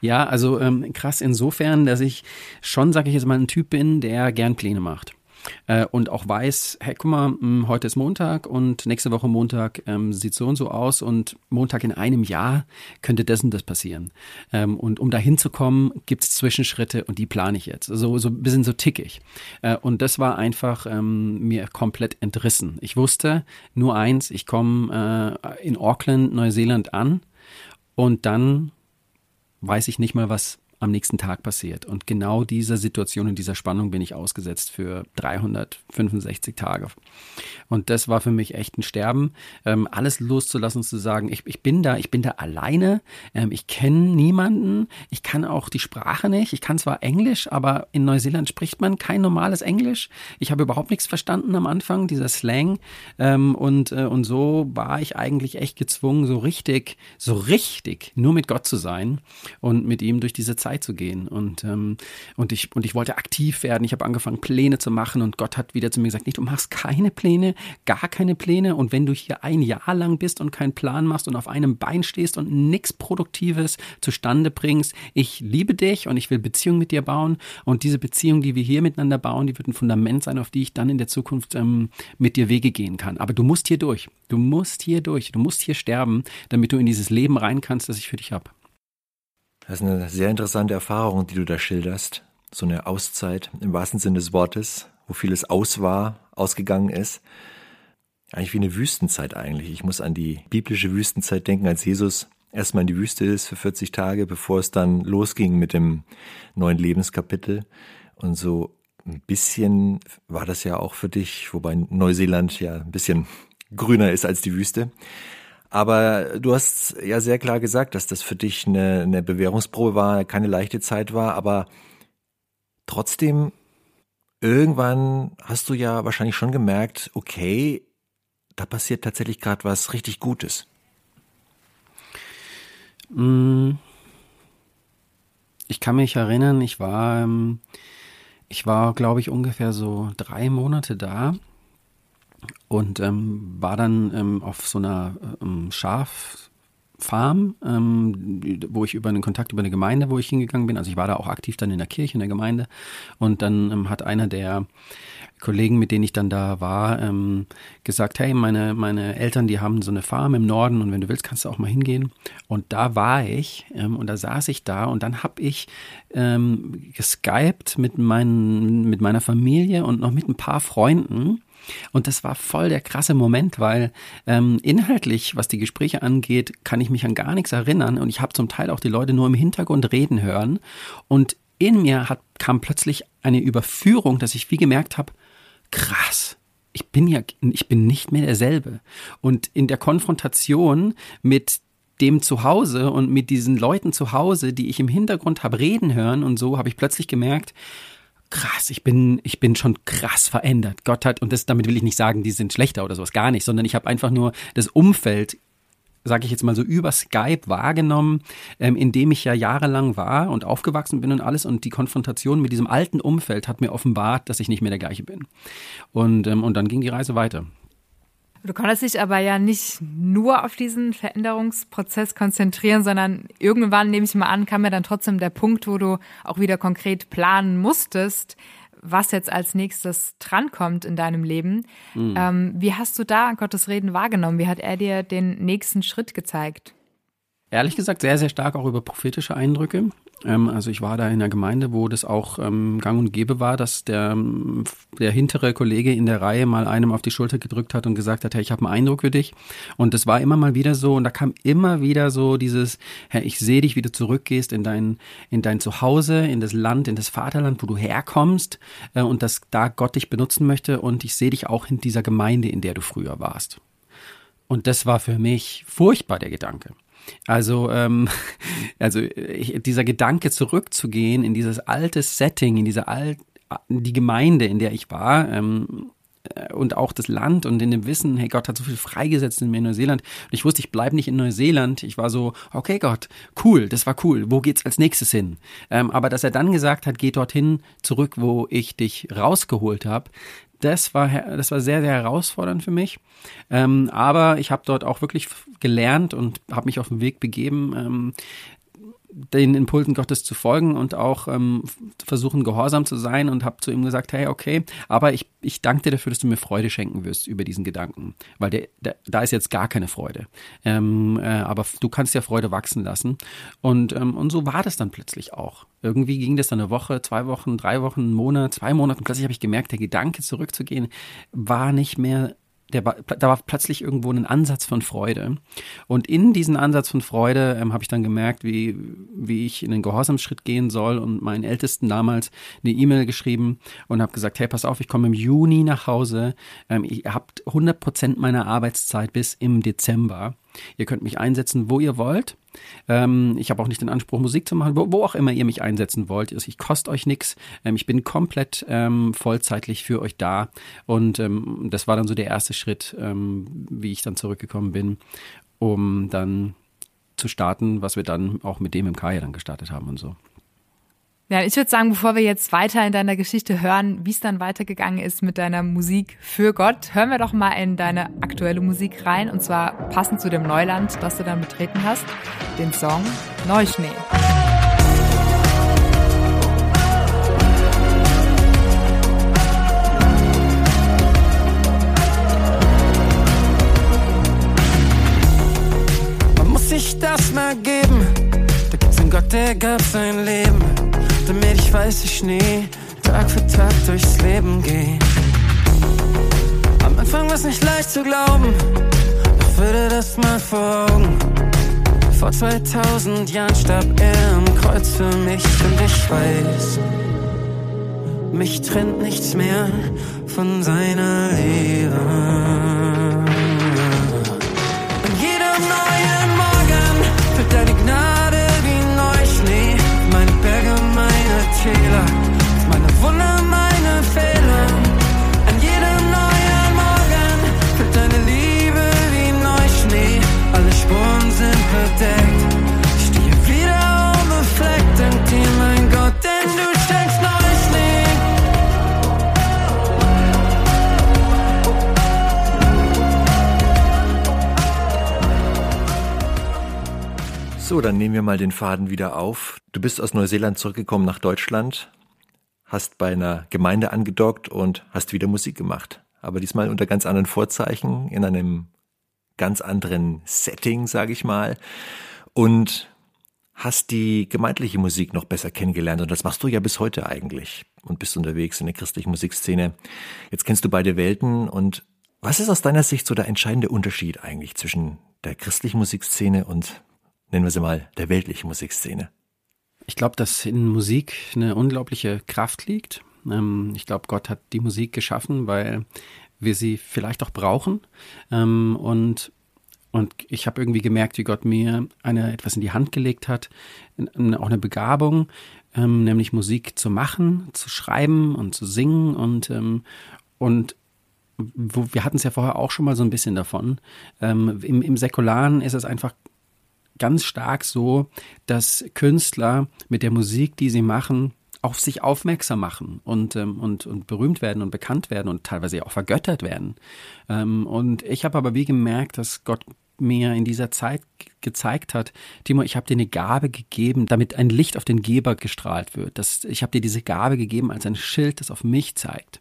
Ja, also ähm, krass insofern, dass ich schon, sage ich jetzt mal, ein Typ bin, der gern Pläne macht äh, und auch weiß, hey, guck mal, hm, heute ist Montag und nächste Woche Montag ähm, sieht so und so aus und Montag in einem Jahr könnte das und das passieren. Ähm, und um dahin zu kommen, gibt es Zwischenschritte und die plane ich jetzt. So, so ein bisschen so tickig. Äh, und das war einfach ähm, mir komplett entrissen. Ich wusste nur eins, ich komme äh, in Auckland, Neuseeland an und dann weiß ich nicht mal, was am nächsten Tag passiert. Und genau dieser Situation und dieser Spannung bin ich ausgesetzt für 365 Tage. Und das war für mich echt ein Sterben, ähm, alles loszulassen, zu sagen, ich, ich bin da, ich bin da alleine, ähm, ich kenne niemanden, ich kann auch die Sprache nicht, ich kann zwar Englisch, aber in Neuseeland spricht man kein normales Englisch. Ich habe überhaupt nichts verstanden am Anfang, dieser Slang. Ähm, und, äh, und so war ich eigentlich echt gezwungen, so richtig, so richtig nur mit Gott zu sein und mit ihm durch diese Zeit Zeit zu gehen. Und, ähm, und, ich, und ich wollte aktiv werden. Ich habe angefangen, Pläne zu machen und Gott hat wieder zu mir gesagt, nicht, du machst keine Pläne, gar keine Pläne. Und wenn du hier ein Jahr lang bist und keinen Plan machst und auf einem Bein stehst und nichts Produktives zustande bringst, ich liebe dich und ich will Beziehung mit dir bauen. Und diese Beziehung, die wir hier miteinander bauen, die wird ein Fundament sein, auf die ich dann in der Zukunft ähm, mit dir Wege gehen kann. Aber du musst hier durch. Du musst hier durch. Du musst hier sterben, damit du in dieses Leben rein kannst, das ich für dich habe. Das ist eine sehr interessante Erfahrung, die du da schilderst. so eine Auszeit im wahrsten Sinne des Wortes, wo vieles aus war, ausgegangen ist. Eigentlich wie eine Wüstenzeit eigentlich. Ich muss an die biblische Wüstenzeit denken, als Jesus erstmal in die Wüste ist für 40 Tage, bevor es dann losging mit dem neuen Lebenskapitel. Und so ein bisschen war das ja auch für dich, wobei Neuseeland ja ein bisschen grüner ist als die Wüste. Aber du hast ja sehr klar gesagt, dass das für dich eine, eine Bewährungsprobe war, keine leichte Zeit war, aber trotzdem, irgendwann hast du ja wahrscheinlich schon gemerkt, okay, da passiert tatsächlich gerade was richtig Gutes. Mm. Ich kann mich erinnern, ich war, ähm, ich war, glaube ich, ungefähr so drei Monate da und ähm, war dann ähm, auf so einer ähm, Schaffarm, ähm, wo ich über einen Kontakt über eine Gemeinde, wo ich hingegangen bin. Also ich war da auch aktiv dann in der Kirche, in der Gemeinde. Und dann ähm, hat einer der Kollegen, mit denen ich dann da war, ähm, gesagt, hey, meine, meine Eltern, die haben so eine Farm im Norden und wenn du willst, kannst du auch mal hingehen. Und da war ich und da saß ich da und dann habe ich geskypt mit, meinen, mit meiner Familie und noch mit ein paar Freunden und das war voll der krasse Moment, weil ähm, inhaltlich, was die Gespräche angeht, kann ich mich an gar nichts erinnern und ich habe zum Teil auch die Leute nur im Hintergrund reden hören. Und in mir hat, kam plötzlich eine Überführung, dass ich wie gemerkt habe, krass, ich bin ja, ich bin nicht mehr derselbe. Und in der Konfrontation mit dem Zuhause und mit diesen Leuten zu Hause, die ich im Hintergrund habe reden hören und so, habe ich plötzlich gemerkt, krass, ich bin, ich bin schon krass verändert. Gott hat, und das, damit will ich nicht sagen, die sind schlechter oder sowas, gar nicht, sondern ich habe einfach nur das Umfeld sage ich jetzt mal so über Skype wahrgenommen, ähm, in dem ich ja jahrelang war und aufgewachsen bin und alles und die Konfrontation mit diesem alten Umfeld hat mir offenbart, dass ich nicht mehr der gleiche bin. Und, ähm, und dann ging die Reise weiter. Du konntest dich aber ja nicht nur auf diesen Veränderungsprozess konzentrieren, sondern irgendwann, nehme ich mal an, kam ja dann trotzdem der Punkt, wo du auch wieder konkret planen musstest, was jetzt als nächstes drankommt in deinem Leben. Mhm. Ähm, wie hast du da Gottes Reden wahrgenommen? Wie hat er dir den nächsten Schritt gezeigt? Ehrlich gesagt, sehr, sehr stark auch über prophetische Eindrücke. Ähm, also ich war da in einer Gemeinde, wo das auch ähm, gang und gäbe war, dass der, der hintere Kollege in der Reihe mal einem auf die Schulter gedrückt hat und gesagt hat, hey, ich habe einen Eindruck für dich. Und das war immer mal wieder so und da kam immer wieder so dieses, hey, ich sehe dich, wie du zurückgehst in dein, in dein Zuhause, in das Land, in das Vaterland, wo du herkommst äh, und dass da Gott dich benutzen möchte und ich sehe dich auch in dieser Gemeinde, in der du früher warst. Und das war für mich furchtbar, der Gedanke. Also, ähm, also ich, dieser Gedanke zurückzugehen in dieses alte Setting, in diese alt, die Gemeinde, in der ich war, ähm, äh, und auch das Land und in dem Wissen, hey, Gott hat so viel freigesetzt in mir in Neuseeland. Und ich wusste, ich bleibe nicht in Neuseeland. Ich war so, okay, Gott, cool, das war cool. Wo geht's als nächstes hin? Ähm, aber dass er dann gesagt hat, geh dorthin zurück, wo ich dich rausgeholt habe, das war, das war sehr, sehr herausfordernd für mich. Ähm, aber ich habe dort auch wirklich gelernt und habe mich auf den Weg begeben, ähm, den Impulsen Gottes zu folgen und auch ähm, versuchen, gehorsam zu sein und habe zu ihm gesagt, hey, okay, aber ich, ich danke dir dafür, dass du mir Freude schenken wirst über diesen Gedanken, weil der, der, da ist jetzt gar keine Freude. Ähm, äh, aber du kannst ja Freude wachsen lassen. Und, ähm, und so war das dann plötzlich auch. Irgendwie ging das dann eine Woche, zwei Wochen, drei Wochen, einen Monat, zwei Monate und plötzlich habe ich gemerkt, der Gedanke zurückzugehen war nicht mehr der war, da war plötzlich irgendwo ein Ansatz von Freude. Und in diesen Ansatz von Freude ähm, habe ich dann gemerkt, wie, wie ich in den Gehorsamsschritt gehen soll und meinen Ältesten damals eine E-Mail geschrieben und habe gesagt, hey, pass auf, ich komme im Juni nach Hause. Ähm, ihr habt 100 Prozent meiner Arbeitszeit bis im Dezember. Ihr könnt mich einsetzen, wo ihr wollt. Ähm, ich habe auch nicht den Anspruch, Musik zu machen, wo, wo auch immer ihr mich einsetzen wollt. Also ich koste euch nichts. Ähm, ich bin komplett ähm, vollzeitlich für euch da. Und ähm, das war dann so der erste Schritt, ähm, wie ich dann zurückgekommen bin, um dann zu starten, was wir dann auch mit dem im Kaya dann gestartet haben und so. Ja, ich würde sagen, bevor wir jetzt weiter in deiner Geschichte hören, wie es dann weitergegangen ist mit deiner Musik für Gott, hören wir doch mal in deine aktuelle Musik rein und zwar passend zu dem Neuland, das du dann betreten hast, den Song Neuschnee. Man muss sich das mal geben, da gibt's einen Gott, der gab sein Leben ich weiß ich nie Tag für Tag durchs Leben gehen. Am Anfang war's nicht leicht zu glauben, doch würde das mal vor Augen. Vor 2000 Jahren starb er am Kreuz für mich und ich weiß, mich trennt nichts mehr von seiner Liebe. Fehler, meine Wunder, meine Fehler. An jedem neuen Morgen fällt deine Liebe wie Neuschnee. Alle Spuren sind verdeckt. So, dann nehmen wir mal den Faden wieder auf. Du bist aus Neuseeland zurückgekommen nach Deutschland, hast bei einer Gemeinde angedockt und hast wieder Musik gemacht. Aber diesmal unter ganz anderen Vorzeichen, in einem ganz anderen Setting, sage ich mal. Und hast die gemeindliche Musik noch besser kennengelernt. Und das machst du ja bis heute eigentlich. Und bist unterwegs in der christlichen Musikszene. Jetzt kennst du beide Welten. Und was ist aus deiner Sicht so der entscheidende Unterschied eigentlich zwischen der christlichen Musikszene und, nennen wir sie mal, der weltlichen Musikszene? Ich glaube, dass in Musik eine unglaubliche Kraft liegt. Ähm, ich glaube, Gott hat die Musik geschaffen, weil wir sie vielleicht auch brauchen. Ähm, und und ich habe irgendwie gemerkt, wie Gott mir eine, etwas in die Hand gelegt hat, auch eine Begabung, ähm, nämlich Musik zu machen, zu schreiben und zu singen. Und, und wir hatten es ja vorher auch schon mal so ein bisschen davon. Im, Im Säkularen ist es einfach ganz stark so, dass Künstler mit der Musik, die sie machen, auf sich aufmerksam machen und, ähm, und, und berühmt werden und bekannt werden und teilweise auch vergöttert werden. Ähm, und ich habe aber wie gemerkt, dass Gott mir in dieser Zeit gezeigt hat, Timo, ich habe dir eine Gabe gegeben, damit ein Licht auf den Geber gestrahlt wird. Das, ich habe dir diese Gabe gegeben als ein Schild, das auf mich zeigt.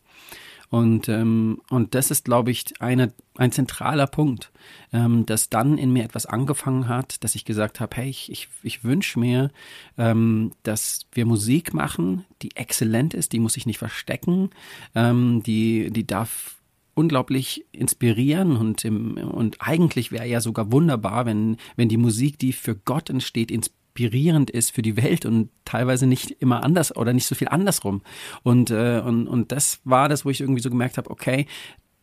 Und, ähm, und das ist, glaube ich, eine, ein zentraler Punkt, ähm, dass dann in mir etwas angefangen hat, dass ich gesagt habe, hey, ich, ich, ich wünsche mir, ähm, dass wir Musik machen, die exzellent ist, die muss ich nicht verstecken, ähm, die, die darf unglaublich inspirieren und, im, und eigentlich wäre ja sogar wunderbar, wenn, wenn die Musik, die für Gott entsteht, inspiriert inspirierend ist für die Welt und teilweise nicht immer anders oder nicht so viel andersrum. Und, äh, und, und das war das, wo ich irgendwie so gemerkt habe, okay,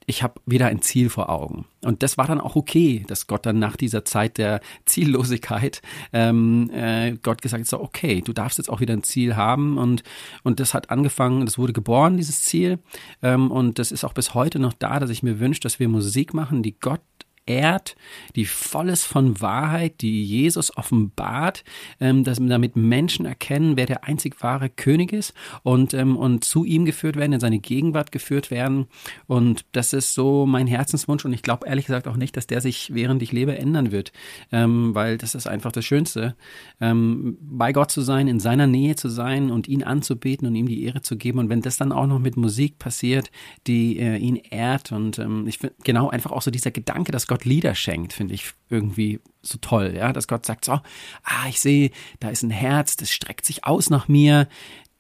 ich habe wieder ein Ziel vor Augen. Und das war dann auch okay, dass Gott dann nach dieser Zeit der Ziellosigkeit ähm, äh, Gott gesagt hat, okay, du darfst jetzt auch wieder ein Ziel haben. Und, und das hat angefangen, das wurde geboren, dieses Ziel. Ähm, und das ist auch bis heute noch da, dass ich mir wünsche, dass wir Musik machen, die Gott ehrt, die voll ist von Wahrheit, die Jesus offenbart, ähm, dass damit Menschen erkennen, wer der einzig wahre König ist und, ähm, und zu ihm geführt werden, in seine Gegenwart geführt werden. Und das ist so mein Herzenswunsch und ich glaube ehrlich gesagt auch nicht, dass der sich während ich lebe ändern wird, ähm, weil das ist einfach das Schönste, ähm, bei Gott zu sein, in seiner Nähe zu sein und ihn anzubeten und ihm die Ehre zu geben. Und wenn das dann auch noch mit Musik passiert, die äh, ihn ehrt und ähm, ich finde genau einfach auch so dieser Gedanke, dass Gott Gott Lieder schenkt, finde ich irgendwie so toll, ja, dass Gott sagt so, ah, ich sehe, da ist ein Herz, das streckt sich aus nach mir,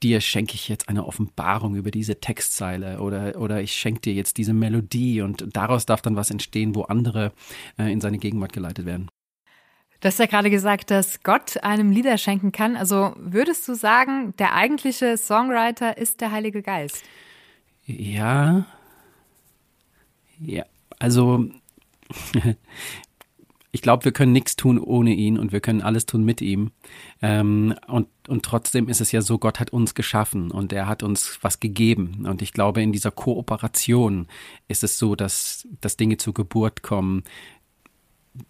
dir schenke ich jetzt eine Offenbarung über diese Textzeile oder, oder ich schenke dir jetzt diese Melodie und daraus darf dann was entstehen, wo andere äh, in seine Gegenwart geleitet werden. Du hast ja gerade gesagt, dass Gott einem Lieder schenken kann. Also würdest du sagen, der eigentliche Songwriter ist der Heilige Geist? Ja. Ja, also ich glaube, wir können nichts tun ohne ihn und wir können alles tun mit ihm. Ähm, und, und trotzdem ist es ja so, Gott hat uns geschaffen und er hat uns was gegeben. Und ich glaube, in dieser Kooperation ist es so, dass, dass Dinge zur Geburt kommen,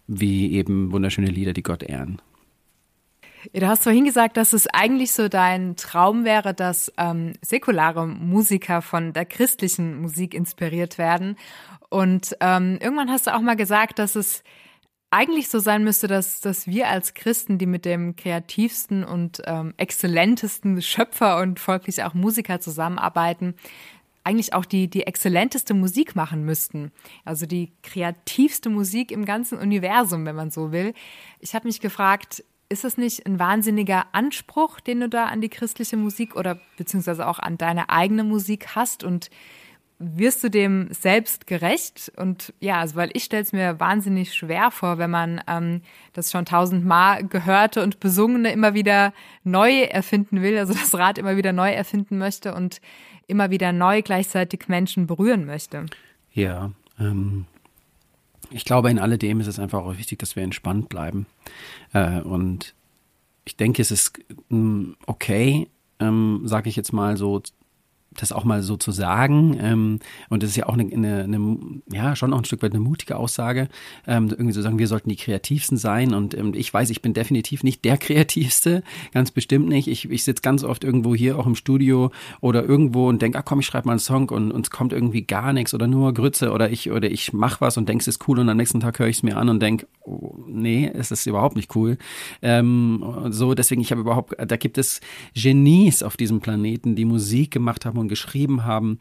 wie eben wunderschöne Lieder, die Gott ehren. Du hast vorhin gesagt, dass es eigentlich so dein Traum wäre, dass ähm, säkulare Musiker von der christlichen Musik inspiriert werden. Und ähm, irgendwann hast du auch mal gesagt, dass es eigentlich so sein müsste, dass, dass wir als Christen, die mit dem kreativsten und ähm, exzellentesten Schöpfer und folglich auch Musiker zusammenarbeiten, eigentlich auch die, die exzellenteste Musik machen müssten. Also die kreativste Musik im ganzen Universum, wenn man so will. Ich habe mich gefragt, ist das nicht ein wahnsinniger Anspruch, den du da an die christliche Musik oder beziehungsweise auch an deine eigene Musik hast? Und wirst du dem selbst gerecht? Und ja, also weil ich stelle es mir wahnsinnig schwer vor, wenn man ähm, das schon tausendmal gehörte und besungene immer wieder neu erfinden will, also das Rad immer wieder neu erfinden möchte und immer wieder neu gleichzeitig Menschen berühren möchte. Ja, ähm, ich glaube, in alledem ist es einfach auch wichtig, dass wir entspannt bleiben. Äh, und ich denke, es ist mm, okay, ähm, sage ich jetzt mal so das auch mal so zu sagen. Ähm, und das ist ja auch eine, eine, eine, ja, schon auch ein Stück weit eine mutige Aussage, ähm, irgendwie zu sagen, wir sollten die kreativsten sein. Und ähm, ich weiß, ich bin definitiv nicht der kreativste, ganz bestimmt nicht. Ich, ich sitze ganz oft irgendwo hier auch im Studio oder irgendwo und denke, ach komm, ich schreibe mal einen Song und uns kommt irgendwie gar nichts oder nur Grütze oder ich oder ich mach was und denke, es ist cool und am nächsten Tag höre ich es mir an und denke, oh, nee, es ist überhaupt nicht cool. Ähm, so, deswegen, ich habe überhaupt, da gibt es Genies auf diesem Planeten, die Musik gemacht haben und geschrieben haben,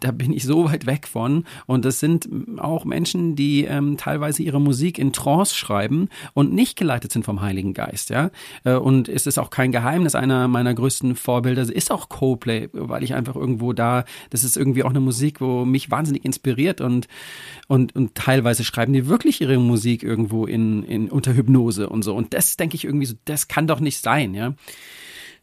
da bin ich so weit weg von. Und das sind auch Menschen, die ähm, teilweise ihre Musik in Trance schreiben und nicht geleitet sind vom Heiligen Geist, ja. Äh, und es ist auch kein Geheimnis, einer meiner größten Vorbilder ist auch Coldplay, weil ich einfach irgendwo da, das ist irgendwie auch eine Musik, wo mich wahnsinnig inspiriert und, und, und teilweise schreiben die wirklich ihre Musik irgendwo in, in unter Hypnose und so. Und das denke ich irgendwie so, das kann doch nicht sein, ja.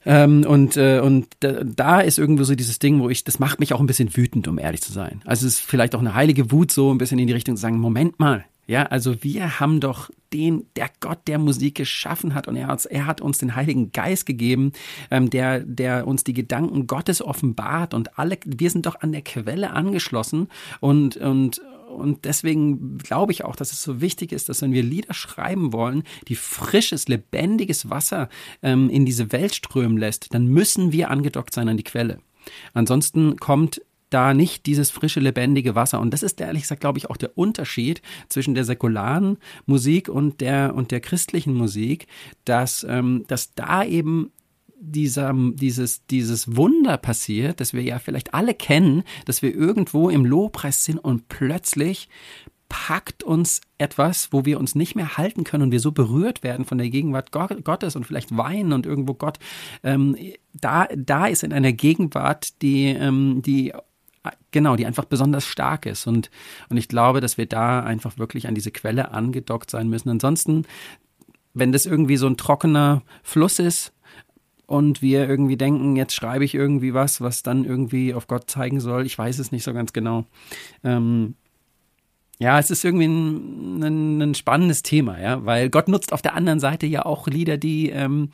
Ähm, und äh, und da, ist irgendwo so dieses Ding, wo ich, das macht mich auch ein bisschen wütend, um ehrlich zu sein. Also es ist vielleicht auch eine heilige Wut, so ein bisschen in die Richtung zu sagen, Moment mal, ja, also wir haben doch den, der Gott der Musik geschaffen hat und er hat, er hat uns den Heiligen Geist gegeben, ähm, der, der uns die Gedanken Gottes offenbart und alle, wir sind doch an der Quelle angeschlossen und, und, und deswegen glaube ich auch, dass es so wichtig ist, dass wenn wir Lieder schreiben wollen, die frisches, lebendiges Wasser ähm, in diese Welt strömen lässt, dann müssen wir angedockt sein an die Quelle. Ansonsten kommt da nicht dieses frische, lebendige Wasser. Und das ist ehrlich gesagt, glaube ich, auch der Unterschied zwischen der säkularen Musik und der, und der christlichen Musik, dass, ähm, dass da eben dieser, dieses, dieses Wunder passiert, das wir ja vielleicht alle kennen, dass wir irgendwo im Lobpreis sind und plötzlich packt uns etwas, wo wir uns nicht mehr halten können und wir so berührt werden von der Gegenwart Gottes und vielleicht weinen und irgendwo Gott ähm, da da ist in einer Gegenwart, die ähm, die genau, die einfach besonders stark ist und und ich glaube, dass wir da einfach wirklich an diese Quelle angedockt sein müssen. Ansonsten, wenn das irgendwie so ein trockener Fluss ist, und wir irgendwie denken, jetzt schreibe ich irgendwie was, was dann irgendwie auf Gott zeigen soll. Ich weiß es nicht so ganz genau. Ähm, ja, es ist irgendwie ein, ein, ein, spannendes Thema, ja, weil Gott nutzt auf der anderen Seite ja auch Lieder, die ähm,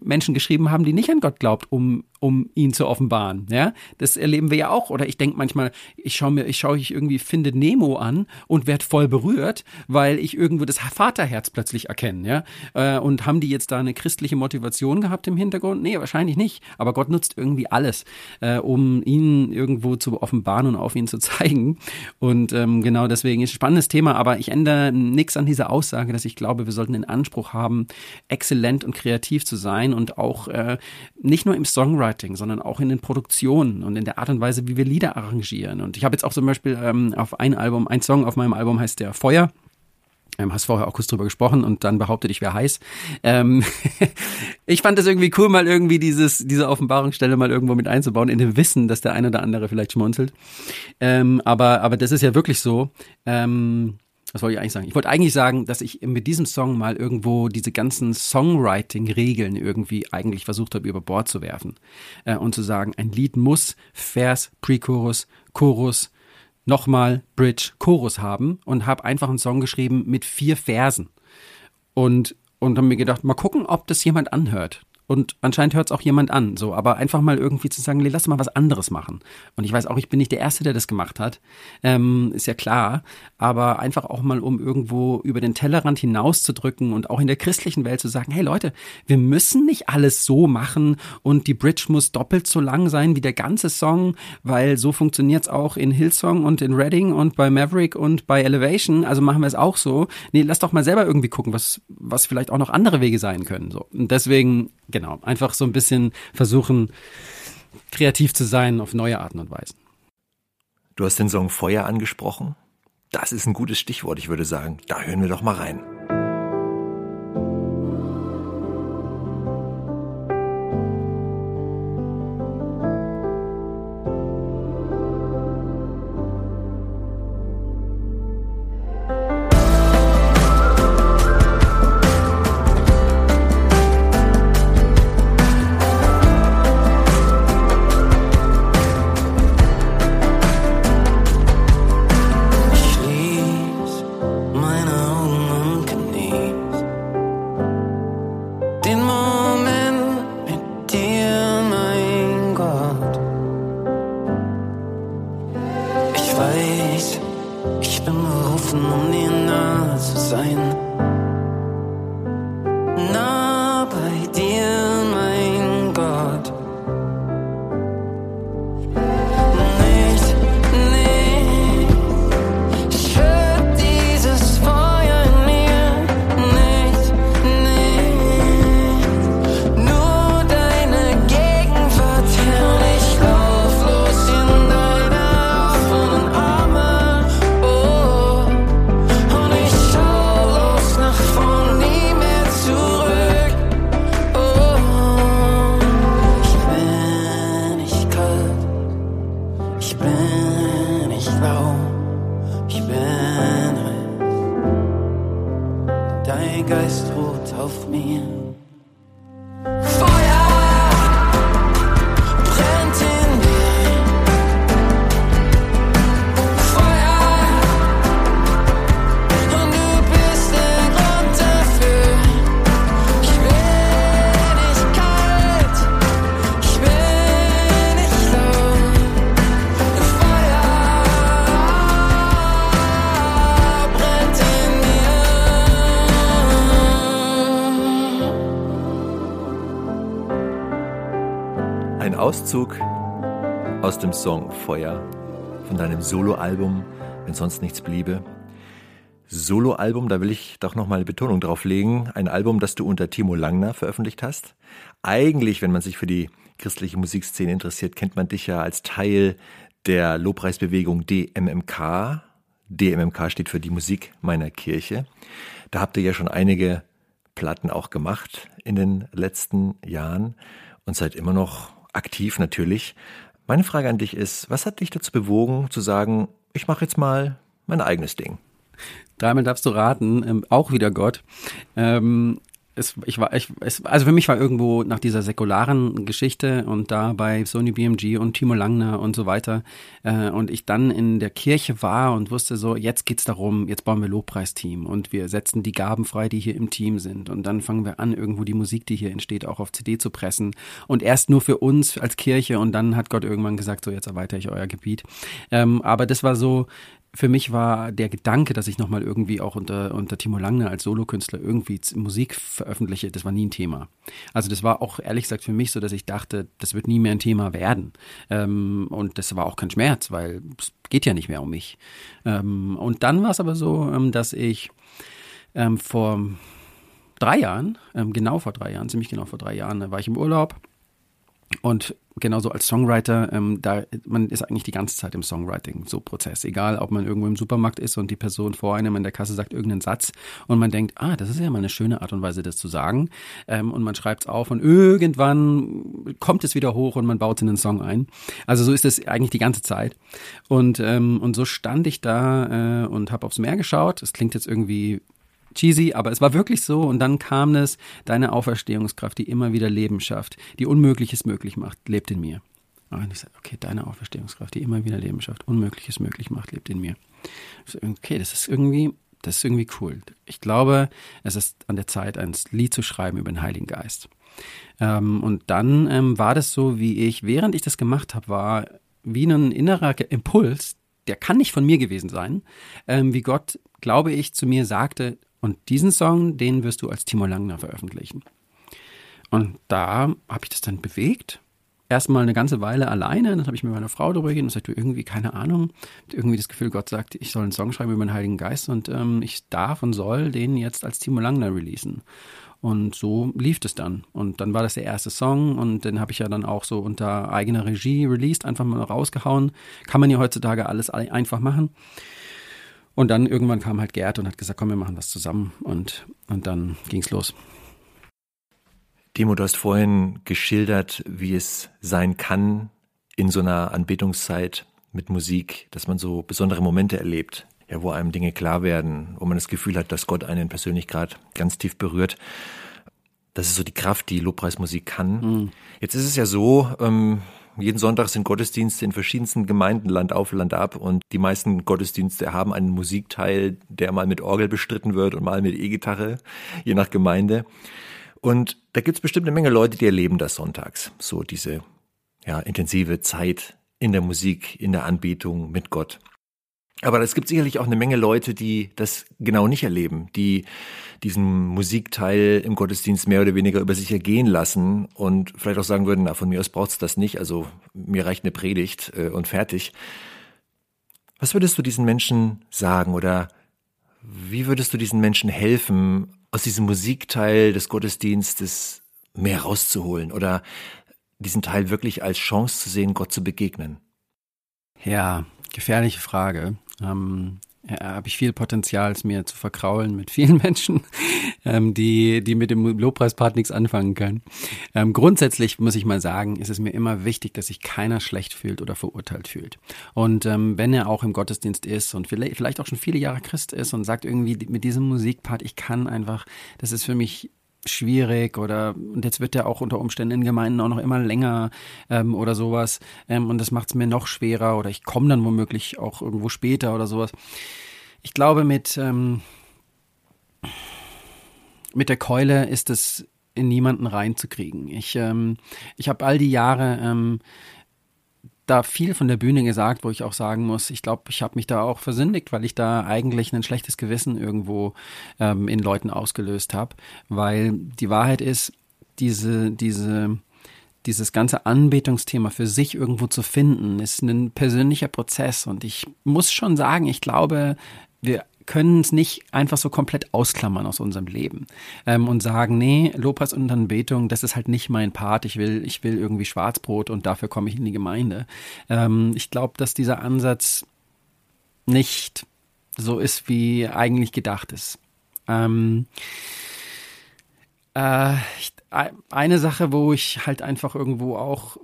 Menschen geschrieben haben, die nicht an Gott glaubt, um um ihn zu offenbaren. Ja, das erleben wir ja auch. Oder ich denke manchmal, ich schaue mir, ich schaue ich irgendwie finde Nemo an und werde voll berührt, weil ich irgendwo das Vaterherz plötzlich erkenne. Ja, äh, und haben die jetzt da eine christliche Motivation gehabt im Hintergrund? Nee, wahrscheinlich nicht. Aber Gott nutzt irgendwie alles, äh, um ihn irgendwo zu offenbaren und auf ihn zu zeigen. Und ähm, genau deswegen ist ein spannendes Thema. Aber ich ändere nichts an dieser Aussage, dass ich glaube, wir sollten den Anspruch haben, exzellent und kreativ zu sein und auch äh, nicht nur im Songwriting Songwriting, sondern auch in den Produktionen und in der Art und Weise, wie wir Lieder arrangieren. Und ich habe jetzt auch zum Beispiel ähm, auf ein Album, ein Song auf meinem Album heißt der Feuer. Ähm, hast vorher auch kurz drüber gesprochen und dann behauptet, ich wäre heiß. Ähm, ich fand es irgendwie cool, mal irgendwie dieses, diese Offenbarungsstelle mal irgendwo mit einzubauen, in dem Wissen, dass der eine oder andere vielleicht schmunzelt. Ähm, aber, aber das ist ja wirklich so. Ähm, was wollte ich eigentlich sagen? Ich wollte eigentlich sagen, dass ich mit diesem Song mal irgendwo diese ganzen Songwriting-Regeln irgendwie eigentlich versucht habe, über Bord zu werfen. Äh, und zu sagen, ein Lied muss Vers, Pre-Chorus, Chorus, nochmal Bridge, Chorus haben und habe einfach einen Song geschrieben mit vier Versen. Und, und habe mir gedacht, mal gucken, ob das jemand anhört. Und anscheinend hört es auch jemand an, so, aber einfach mal irgendwie zu sagen, lass mal was anderes machen. Und ich weiß auch, ich bin nicht der Erste, der das gemacht hat, ähm, ist ja klar, aber einfach auch mal, um irgendwo über den Tellerrand hinauszudrücken und auch in der christlichen Welt zu sagen, hey Leute, wir müssen nicht alles so machen und die Bridge muss doppelt so lang sein wie der ganze Song, weil so funktioniert's auch in Hillsong und in Reading und bei Maverick und bei Elevation, also machen wir es auch so. Nee, lass doch mal selber irgendwie gucken, was, was vielleicht auch noch andere Wege sein können, so. Und deswegen, genau, einfach so ein bisschen versuchen, kreativ zu sein auf neue Arten und Weisen. Du hast den Song Feuer angesprochen. Das ist ein gutes Stichwort, ich würde sagen. Da hören wir doch mal rein. Müssen, um dir nahe zu sein. Auszug aus dem Song Feuer von deinem Soloalbum, wenn sonst nichts bliebe. Soloalbum, da will ich doch nochmal Betonung drauf legen. Ein Album, das du unter Timo Langner veröffentlicht hast. Eigentlich, wenn man sich für die christliche Musikszene interessiert, kennt man dich ja als Teil der Lobpreisbewegung DMMK. DMMK steht für die Musik meiner Kirche. Da habt ihr ja schon einige Platten auch gemacht in den letzten Jahren und seid immer noch aktiv natürlich. Meine Frage an dich ist, was hat dich dazu bewogen zu sagen, ich mache jetzt mal mein eigenes Ding? Dreimal darfst du raten, ähm, auch wieder Gott. Ähm, es, ich war, ich, es, also für mich war irgendwo nach dieser säkularen Geschichte und da bei Sony BMG und Timo Langner und so weiter äh, und ich dann in der Kirche war und wusste so, jetzt geht's darum, jetzt bauen wir Lobpreisteam und wir setzen die Gaben frei, die hier im Team sind. Und dann fangen wir an, irgendwo die Musik, die hier entsteht, auch auf CD zu pressen. Und erst nur für uns als Kirche. Und dann hat Gott irgendwann gesagt, so jetzt erweitere ich euer Gebiet. Ähm, aber das war so, für mich war der Gedanke, dass ich nochmal irgendwie auch unter, unter Timo Langner als Solokünstler irgendwie Musik veröffentliche, das war nie ein Thema. Also das war auch ehrlich gesagt für mich so, dass ich dachte, das wird nie mehr ein Thema werden. Ähm, und das war auch kein Schmerz, weil es geht ja nicht mehr um mich. Ähm, und dann war es aber so, ähm, dass ich ähm, vor drei Jahren, ähm, genau vor drei Jahren, ziemlich genau vor drei Jahren, da war ich im Urlaub und genauso als Songwriter, ähm, da man ist eigentlich die ganze Zeit im Songwriting so Prozess, egal ob man irgendwo im Supermarkt ist und die Person vor einem in der Kasse sagt irgendeinen Satz und man denkt, ah, das ist ja mal eine schöne Art und Weise, das zu sagen ähm, und man schreibt es auf und irgendwann kommt es wieder hoch und man baut es in den Song ein. Also so ist es eigentlich die ganze Zeit und ähm, und so stand ich da äh, und habe aufs Meer geschaut. Es klingt jetzt irgendwie cheesy, aber es war wirklich so. Und dann kam es, deine Auferstehungskraft, die immer wieder Leben schafft, die Unmögliches möglich macht, lebt in mir. Und ich sage, okay, deine Auferstehungskraft, die immer wieder Leben schafft, Unmögliches möglich macht, lebt in mir. Okay, das ist irgendwie, das ist irgendwie cool. Ich glaube, es ist an der Zeit, ein Lied zu schreiben über den Heiligen Geist. Ähm, und dann ähm, war das so, wie ich, während ich das gemacht habe, war wie ein innerer Impuls, der kann nicht von mir gewesen sein, ähm, wie Gott, glaube ich, zu mir sagte, und diesen Song, den wirst du als Timo Langner veröffentlichen. Und da habe ich das dann bewegt. Erstmal eine ganze Weile alleine, dann habe ich mit meiner Frau darüber geredet und sagte, irgendwie, keine Ahnung, irgendwie das Gefühl, Gott sagt, ich soll einen Song schreiben über den Heiligen Geist und ähm, ich darf und soll den jetzt als Timo Langner releasen. Und so lief es dann. Und dann war das der erste Song und den habe ich ja dann auch so unter eigener Regie released, einfach mal rausgehauen. Kann man ja heutzutage alles einfach machen. Und dann irgendwann kam halt Gerd und hat gesagt, komm, wir machen was zusammen. Und, und dann ging's los. Timo, du hast vorhin geschildert, wie es sein kann in so einer Anbetungszeit mit Musik, dass man so besondere Momente erlebt, ja, wo einem Dinge klar werden, wo man das Gefühl hat, dass Gott einen persönlich gerade ganz tief berührt. Das ist so die Kraft, die Lobpreismusik kann. Mhm. Jetzt ist es ja so, ähm, jeden Sonntag sind Gottesdienste in verschiedensten Gemeinden Land auf, Land ab und die meisten Gottesdienste haben einen Musikteil, der mal mit Orgel bestritten wird und mal mit E-Gitarre, je nach Gemeinde. Und da gibt's bestimmt eine Menge Leute, die erleben das sonntags, so diese ja, intensive Zeit in der Musik, in der Anbetung mit Gott. Aber es gibt sicherlich auch eine Menge Leute, die das genau nicht erleben, die diesen Musikteil im Gottesdienst mehr oder weniger über sich ergehen lassen und vielleicht auch sagen würden, na, von mir aus braucht's das nicht, also mir reicht eine Predigt äh, und fertig. Was würdest du diesen Menschen sagen oder wie würdest du diesen Menschen helfen, aus diesem Musikteil des Gottesdienstes mehr rauszuholen oder diesen Teil wirklich als Chance zu sehen, Gott zu begegnen? Ja, gefährliche Frage. Ähm, ja, habe ich viel Potenzial, es mir zu verkraulen mit vielen Menschen, ähm, die, die mit dem Lobpreispart nichts anfangen können. Ähm, grundsätzlich muss ich mal sagen, ist es mir immer wichtig, dass sich keiner schlecht fühlt oder verurteilt fühlt. Und ähm, wenn er auch im Gottesdienst ist und vielleicht, vielleicht auch schon viele Jahre Christ ist und sagt irgendwie mit diesem Musikpart, ich kann einfach, das ist für mich schwierig oder und jetzt wird er auch unter Umständen in Gemeinden auch noch immer länger ähm, oder sowas ähm, und das macht es mir noch schwerer oder ich komme dann womöglich auch irgendwo später oder sowas. Ich glaube mit ähm, mit der Keule ist es in niemanden reinzukriegen. Ich ähm, ich habe all die Jahre ähm, da viel von der Bühne gesagt, wo ich auch sagen muss, ich glaube, ich habe mich da auch versündigt, weil ich da eigentlich ein schlechtes Gewissen irgendwo ähm, in Leuten ausgelöst habe. Weil die Wahrheit ist, diese, diese, dieses ganze Anbetungsthema für sich irgendwo zu finden, ist ein persönlicher Prozess. Und ich muss schon sagen, ich glaube, wir können es nicht einfach so komplett ausklammern aus unserem Leben ähm, und sagen, nee, Lobpreis und Anbetung, das ist halt nicht mein Part. Ich will, ich will irgendwie Schwarzbrot und dafür komme ich in die Gemeinde. Ähm, ich glaube, dass dieser Ansatz nicht so ist, wie eigentlich gedacht ist. Ähm, äh, eine Sache, wo ich halt einfach irgendwo auch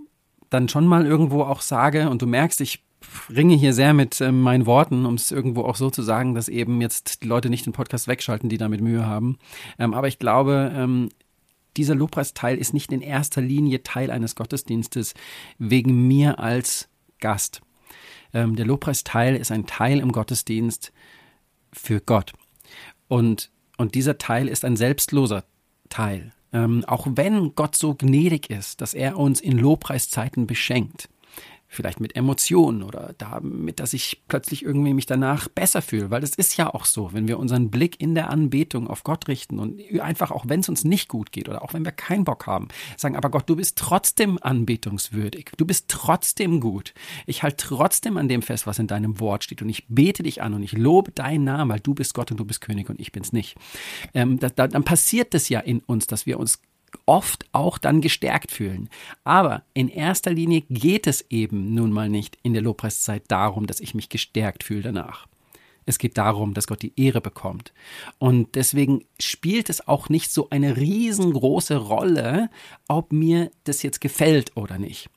dann schon mal irgendwo auch sage, und du merkst, ich ringe hier sehr mit äh, meinen Worten, um es irgendwo auch so zu sagen, dass eben jetzt die Leute nicht den Podcast wegschalten, die damit Mühe haben. Ähm, aber ich glaube, ähm, dieser Lobpreisteil ist nicht in erster Linie Teil eines Gottesdienstes wegen mir als Gast. Ähm, der Lobpreisteil ist ein Teil im Gottesdienst für Gott. Und, und dieser Teil ist ein selbstloser Teil. Ähm, auch wenn Gott so gnädig ist, dass er uns in Lobpreiszeiten beschenkt, vielleicht mit Emotionen oder damit, dass ich plötzlich irgendwie mich danach besser fühle, weil es ist ja auch so, wenn wir unseren Blick in der Anbetung auf Gott richten und einfach auch wenn es uns nicht gut geht oder auch wenn wir keinen Bock haben, sagen, aber Gott, du bist trotzdem anbetungswürdig, du bist trotzdem gut. Ich halte trotzdem an dem fest, was in deinem Wort steht und ich bete dich an und ich lobe deinen Namen, weil du bist Gott und du bist König und ich bin's nicht. Ähm, da, da, dann passiert es ja in uns, dass wir uns oft auch dann gestärkt fühlen. Aber in erster Linie geht es eben nun mal nicht in der Lobpreiszeit darum, dass ich mich gestärkt fühle danach. Es geht darum, dass Gott die Ehre bekommt. Und deswegen spielt es auch nicht so eine riesengroße Rolle, ob mir das jetzt gefällt oder nicht.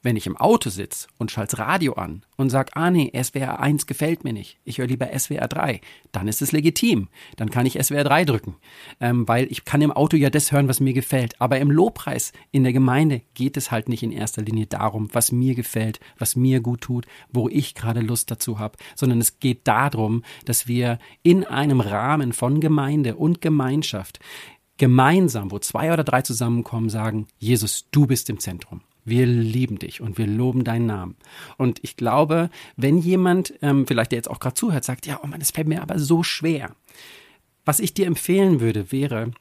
Wenn ich im Auto sitze und schalte Radio an und sage, ah nee, SWR 1 gefällt mir nicht, ich höre lieber SWR 3, dann ist es legitim. Dann kann ich SWR 3 drücken, ähm, weil ich kann im Auto ja das hören, was mir gefällt. Aber im Lobpreis in der Gemeinde geht es halt nicht in erster Linie darum, was mir gefällt, was mir gut tut, wo ich gerade Lust dazu habe, sondern es geht darum, dass wir in einem Rahmen von Gemeinde und Gemeinschaft gemeinsam, wo zwei oder drei zusammenkommen, sagen, Jesus, du bist im Zentrum. Wir lieben dich und wir loben deinen Namen. Und ich glaube, wenn jemand, ähm, vielleicht der jetzt auch gerade zuhört, sagt, ja, oh Mann, es fällt mir aber so schwer. Was ich dir empfehlen würde, wäre,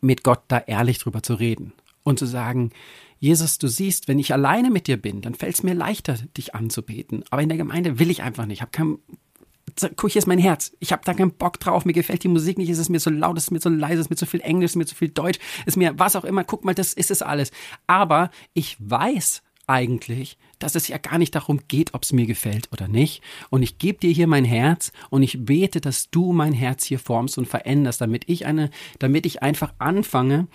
mit Gott da ehrlich drüber zu reden und zu sagen, Jesus, du siehst, wenn ich alleine mit dir bin, dann fällt es mir leichter, dich anzubeten. Aber in der Gemeinde will ich einfach nicht. Ich habe kein, guck, hier ist mein Herz. Ich habe da keinen Bock drauf. Mir gefällt die Musik nicht. Es ist mir so laut, es ist mir so leise, es ist mir zu viel Englisch, es ist mir zu viel Deutsch, es ist mir was auch immer. Guck mal, das ist es alles. Aber ich weiß eigentlich, dass es ja gar nicht darum geht, ob es mir gefällt oder nicht. Und ich gebe dir hier mein Herz und ich bete, dass du mein Herz hier formst und veränderst, damit ich eine, damit ich einfach anfange,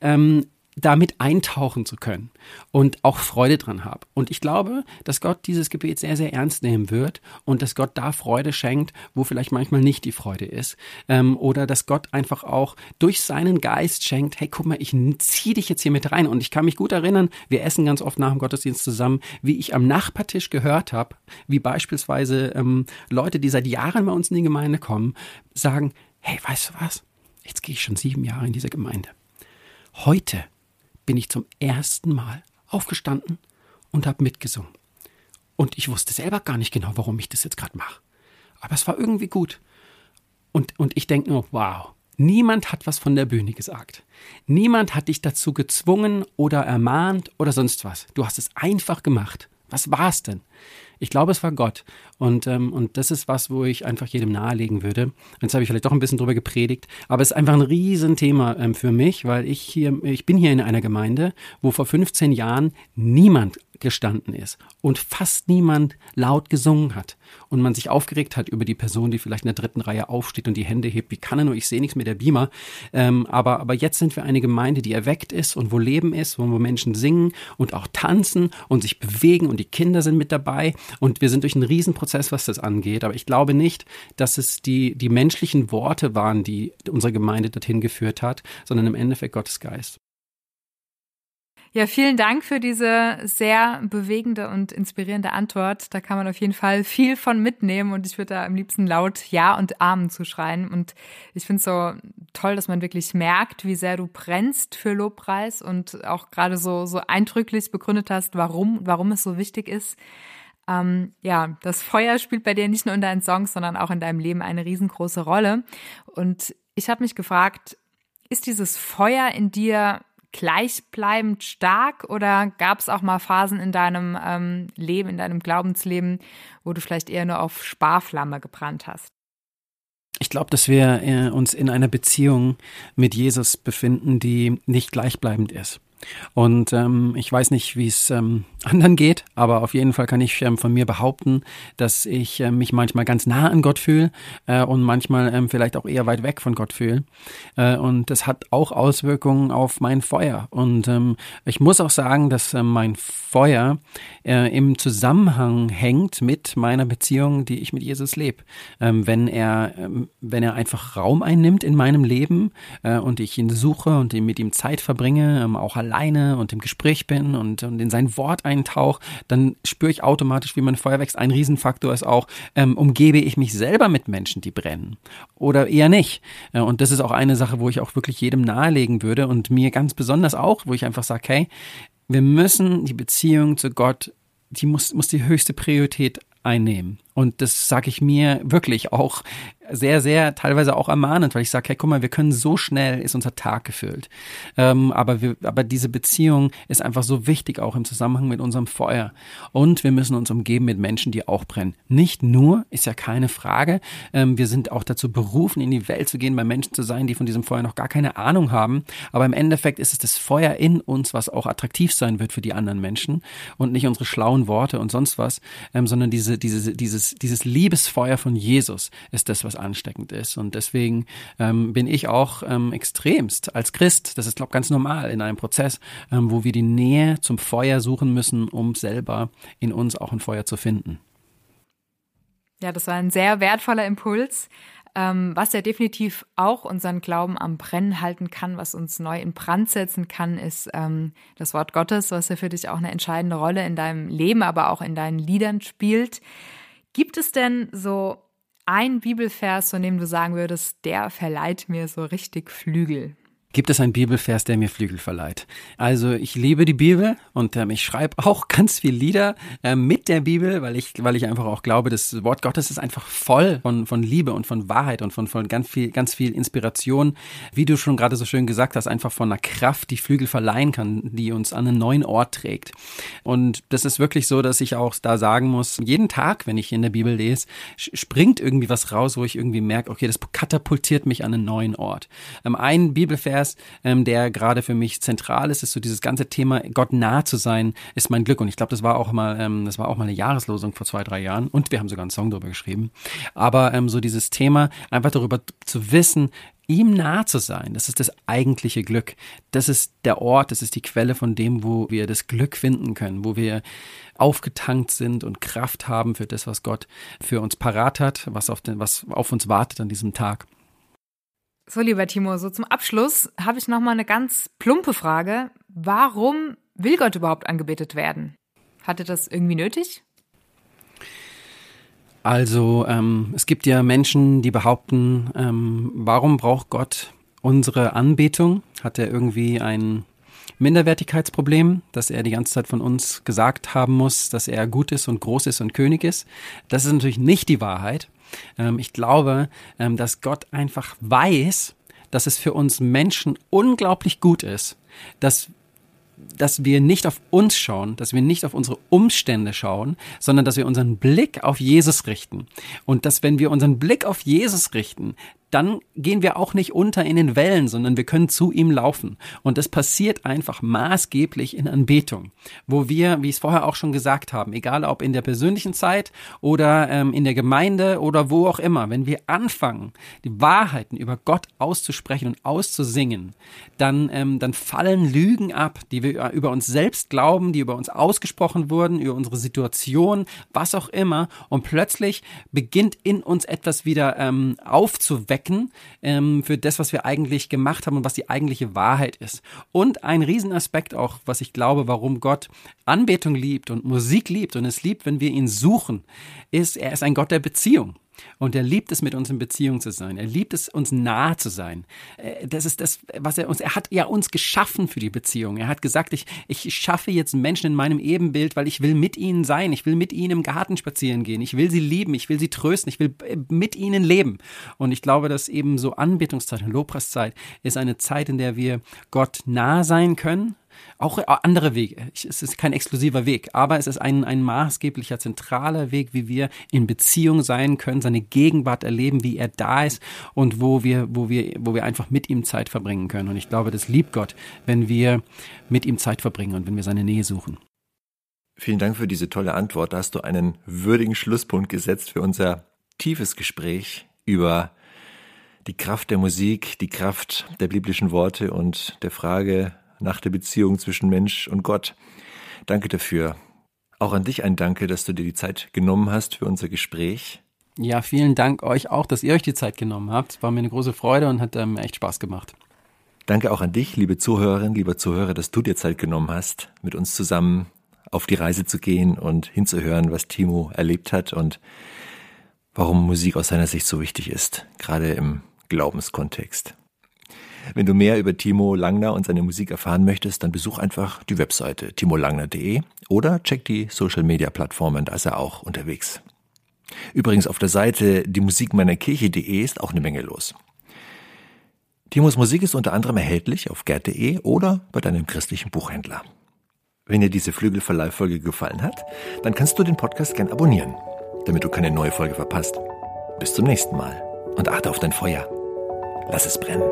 ähm, damit eintauchen zu können und auch Freude dran habe. Und ich glaube, dass Gott dieses Gebet sehr, sehr ernst nehmen wird und dass Gott da Freude schenkt, wo vielleicht manchmal nicht die Freude ist. Ähm, oder dass Gott einfach auch durch seinen Geist schenkt, hey, guck mal, ich ziehe dich jetzt hier mit rein. Und ich kann mich gut erinnern, wir essen ganz oft nach dem Gottesdienst zusammen, wie ich am Nachbartisch gehört habe, wie beispielsweise ähm, Leute, die seit Jahren bei uns in die Gemeinde kommen, sagen, hey, weißt du was? Jetzt gehe ich schon sieben Jahre in diese Gemeinde. Heute bin ich zum ersten Mal aufgestanden und habe mitgesungen. Und ich wusste selber gar nicht genau, warum ich das jetzt gerade mache. Aber es war irgendwie gut. Und, und ich denke nur, wow, niemand hat was von der Bühne gesagt. Niemand hat dich dazu gezwungen oder ermahnt oder sonst was. Du hast es einfach gemacht. Was war es denn? Ich glaube, es war Gott. Und, ähm, und das ist was, wo ich einfach jedem nahelegen würde. Jetzt habe ich vielleicht doch ein bisschen drüber gepredigt, aber es ist einfach ein Riesenthema ähm, für mich, weil ich hier, ich bin hier in einer Gemeinde, wo vor 15 Jahren niemand gestanden ist und fast niemand laut gesungen hat und man sich aufgeregt hat über die Person, die vielleicht in der dritten Reihe aufsteht und die Hände hebt. Wie kann er nur? Ich sehe nichts mit der Beamer. Ähm, aber, aber jetzt sind wir eine Gemeinde, die erweckt ist und wo Leben ist, wo Menschen singen und auch tanzen und sich bewegen und die Kinder sind mit dabei und wir sind durch einen Riesenprozess, was das angeht. Aber ich glaube nicht, dass es die, die menschlichen Worte waren, die unsere Gemeinde dorthin geführt hat, sondern im Endeffekt Gottes Geist. Ja, vielen Dank für diese sehr bewegende und inspirierende Antwort. Da kann man auf jeden Fall viel von mitnehmen und ich würde da am liebsten laut Ja und Amen zuschreien. Und ich finde es so toll, dass man wirklich merkt, wie sehr du brennst für Lobpreis und auch gerade so, so eindrücklich begründet hast, warum, warum es so wichtig ist. Ähm, ja, das Feuer spielt bei dir nicht nur in deinen Songs, sondern auch in deinem Leben eine riesengroße Rolle. Und ich habe mich gefragt, ist dieses Feuer in dir gleichbleibend stark oder gab es auch mal Phasen in deinem ähm, Leben, in deinem Glaubensleben, wo du vielleicht eher nur auf Sparflamme gebrannt hast? Ich glaube, dass wir äh, uns in einer Beziehung mit Jesus befinden, die nicht gleichbleibend ist. Und ähm, ich weiß nicht, wie es ähm, anderen geht, aber auf jeden Fall kann ich ähm, von mir behaupten, dass ich äh, mich manchmal ganz nah an Gott fühle äh, und manchmal ähm, vielleicht auch eher weit weg von Gott fühle. Äh, und das hat auch Auswirkungen auf mein Feuer. Und ähm, ich muss auch sagen, dass äh, mein Feuer äh, im Zusammenhang hängt mit meiner Beziehung, die ich mit Jesus lebe. Ähm, wenn er, ähm, wenn er einfach Raum einnimmt in meinem Leben äh, und ich ihn suche und mit ihm Zeit verbringe, ähm, auch allein alleine und im Gespräch bin und, und in sein Wort eintauche, dann spüre ich automatisch, wie mein Feuer wächst. Ein Riesenfaktor ist auch, ähm, umgebe ich mich selber mit Menschen, die brennen oder eher nicht. Äh, und das ist auch eine Sache, wo ich auch wirklich jedem nahelegen würde und mir ganz besonders auch, wo ich einfach sage, hey, wir müssen die Beziehung zu Gott, die muss, muss die höchste Priorität einnehmen. Und das sage ich mir wirklich auch sehr, sehr teilweise auch ermahnend, weil ich sage, hey, guck mal, wir können so schnell, ist unser Tag gefüllt. Ähm, aber, wir, aber diese Beziehung ist einfach so wichtig auch im Zusammenhang mit unserem Feuer. Und wir müssen uns umgeben mit Menschen, die auch brennen. Nicht nur, ist ja keine Frage. Ähm, wir sind auch dazu berufen, in die Welt zu gehen, bei Menschen zu sein, die von diesem Feuer noch gar keine Ahnung haben. Aber im Endeffekt ist es das Feuer in uns, was auch attraktiv sein wird für die anderen Menschen und nicht unsere schlauen Worte und sonst was, ähm, sondern diese, diese, dieses, dieses Liebesfeuer von Jesus ist das, was ansteckend ist. Und deswegen ähm, bin ich auch ähm, extremst als Christ, das ist, glaube ich, ganz normal in einem Prozess, ähm, wo wir die Nähe zum Feuer suchen müssen, um selber in uns auch ein Feuer zu finden. Ja, das war ein sehr wertvoller Impuls, ähm, was ja definitiv auch unseren Glauben am Brennen halten kann, was uns neu in Brand setzen kann, ist ähm, das Wort Gottes, was ja für dich auch eine entscheidende Rolle in deinem Leben, aber auch in deinen Liedern spielt. Gibt es denn so ein Bibelvers, von dem du sagen würdest, der verleiht mir so richtig Flügel? Gibt es einen Bibelvers, der mir Flügel verleiht. Also ich liebe die Bibel und ähm, ich schreibe auch ganz viel Lieder äh, mit der Bibel, weil ich, weil ich einfach auch glaube, das Wort Gottes ist einfach voll von, von Liebe und von Wahrheit und von, von ganz viel, ganz viel Inspiration. Wie du schon gerade so schön gesagt hast, einfach von einer Kraft, die Flügel verleihen kann, die uns an einen neuen Ort trägt. Und das ist wirklich so, dass ich auch da sagen muss, jeden Tag, wenn ich in der Bibel lese, springt irgendwie was raus, wo ich irgendwie merke, okay, das katapultiert mich an einen neuen Ort. Ähm, ein Bibelvers Vers, ähm, der gerade für mich zentral ist, ist so dieses ganze Thema Gott nah zu sein, ist mein Glück. Und ich glaube, das war auch mal, ähm, das war auch mal eine Jahreslosung vor zwei, drei Jahren. Und wir haben sogar einen Song darüber geschrieben. Aber ähm, so dieses Thema, einfach darüber zu wissen, ihm nah zu sein, das ist das eigentliche Glück. Das ist der Ort, das ist die Quelle von dem, wo wir das Glück finden können, wo wir aufgetankt sind und Kraft haben für das, was Gott für uns parat hat, was auf, den, was auf uns wartet an diesem Tag. So, lieber Timo, so zum Abschluss habe ich noch mal eine ganz plumpe Frage. Warum will Gott überhaupt angebetet werden? Hatte das irgendwie nötig? Also ähm, es gibt ja Menschen, die behaupten, ähm, warum braucht Gott unsere Anbetung? Hat er irgendwie ein Minderwertigkeitsproblem, dass er die ganze Zeit von uns gesagt haben muss, dass er gut ist und groß ist und König ist. Das ist natürlich nicht die Wahrheit. Ähm, ich glaube, ähm, dass Gott einfach weiß, dass es für uns Menschen unglaublich gut ist, dass dass wir nicht auf uns schauen, dass wir nicht auf unsere Umstände schauen, sondern dass wir unseren Blick auf Jesus richten. Und dass wenn wir unseren Blick auf Jesus richten, dann gehen wir auch nicht unter in den Wellen, sondern wir können zu ihm laufen. Und das passiert einfach maßgeblich in Anbetung, wo wir, wie ich es vorher auch schon gesagt haben, egal ob in der persönlichen Zeit oder ähm, in der Gemeinde oder wo auch immer, wenn wir anfangen, die Wahrheiten über Gott auszusprechen und auszusingen, dann, ähm, dann fallen Lügen ab, die wir über uns selbst glauben, die über uns ausgesprochen wurden, über unsere Situation, was auch immer. Und plötzlich beginnt in uns etwas wieder ähm, aufzuwecken Zwecken ähm, für das, was wir eigentlich gemacht haben und was die eigentliche Wahrheit ist. Und ein Riesenaspekt auch, was ich glaube, warum Gott Anbetung liebt und Musik liebt und es liebt, wenn wir ihn suchen, ist, er ist ein Gott der Beziehung. Und er liebt es, mit uns in Beziehung zu sein. Er liebt es, uns nahe zu sein. Äh, das ist das, was er uns, er hat ja uns geschaffen für die Beziehung. Er hat gesagt, ich, ich schaffe jetzt Menschen in meinem Ebenbild, weil ich will mit ihnen sein. Ich will mit ihnen im Garten spazieren gehen. Ich will sie lieben. Ich will sie trösten. Ich will äh, mit ihnen leben. Und ich glaube, dass eben so Anbetungszeit und Lobpreiszeit ist eine Zeit, in der wir Gott nah sein können, auch äh, andere Wege. Es ist kein exklusiver Weg, aber es ist ein, ein maßgeblicher, zentraler Weg, wie wir in Beziehung sein können, seine Gegenwart erleben, wie er da ist und wo wir, wo wir, wo wir einfach mit ihm Zeit verbringen können. Und ich glaube, das liebt Gott, wenn wir mit ihm Zeit verbringen und wenn wir seine Nähe suchen. Vielen Dank für diese tolle Antwort. Da hast du einen würdigen Schlusspunkt gesetzt für unser tiefes Gespräch über die Kraft der Musik, die Kraft der biblischen Worte und der Frage, nach der Beziehung zwischen Mensch und Gott. Danke dafür. Auch an dich ein Danke, dass du dir die Zeit genommen hast für unser Gespräch. Ja, vielen Dank euch auch, dass ihr euch die Zeit genommen habt. War mir eine große Freude und hat ähm, echt Spaß gemacht. Danke auch an dich, liebe Zuhörerin, lieber Zuhörer, dass du dir Zeit genommen hast, mit uns zusammen auf die Reise zu gehen und hinzuhören, was Timo erlebt hat und warum Musik aus seiner Sicht so wichtig ist, gerade im Glaubenskontext. Wenn du mehr über Timo Langner und seine Musik erfahren möchtest, dann besuch einfach die Webseite timolangner.de oder check die Social Media Plattformen, da ist er auch unterwegs. Übrigens auf der Seite diemusikmeinerkirche.de ist auch eine Menge los. Timos Musik ist unter anderem erhältlich auf gerd.de oder bei deinem christlichen Buchhändler. Wenn dir diese Flügelverleihfolge gefallen hat, dann kannst du den Podcast gern abonnieren, damit du keine neue Folge verpasst. Bis zum nächsten Mal und achte auf dein Feuer lass es brennen.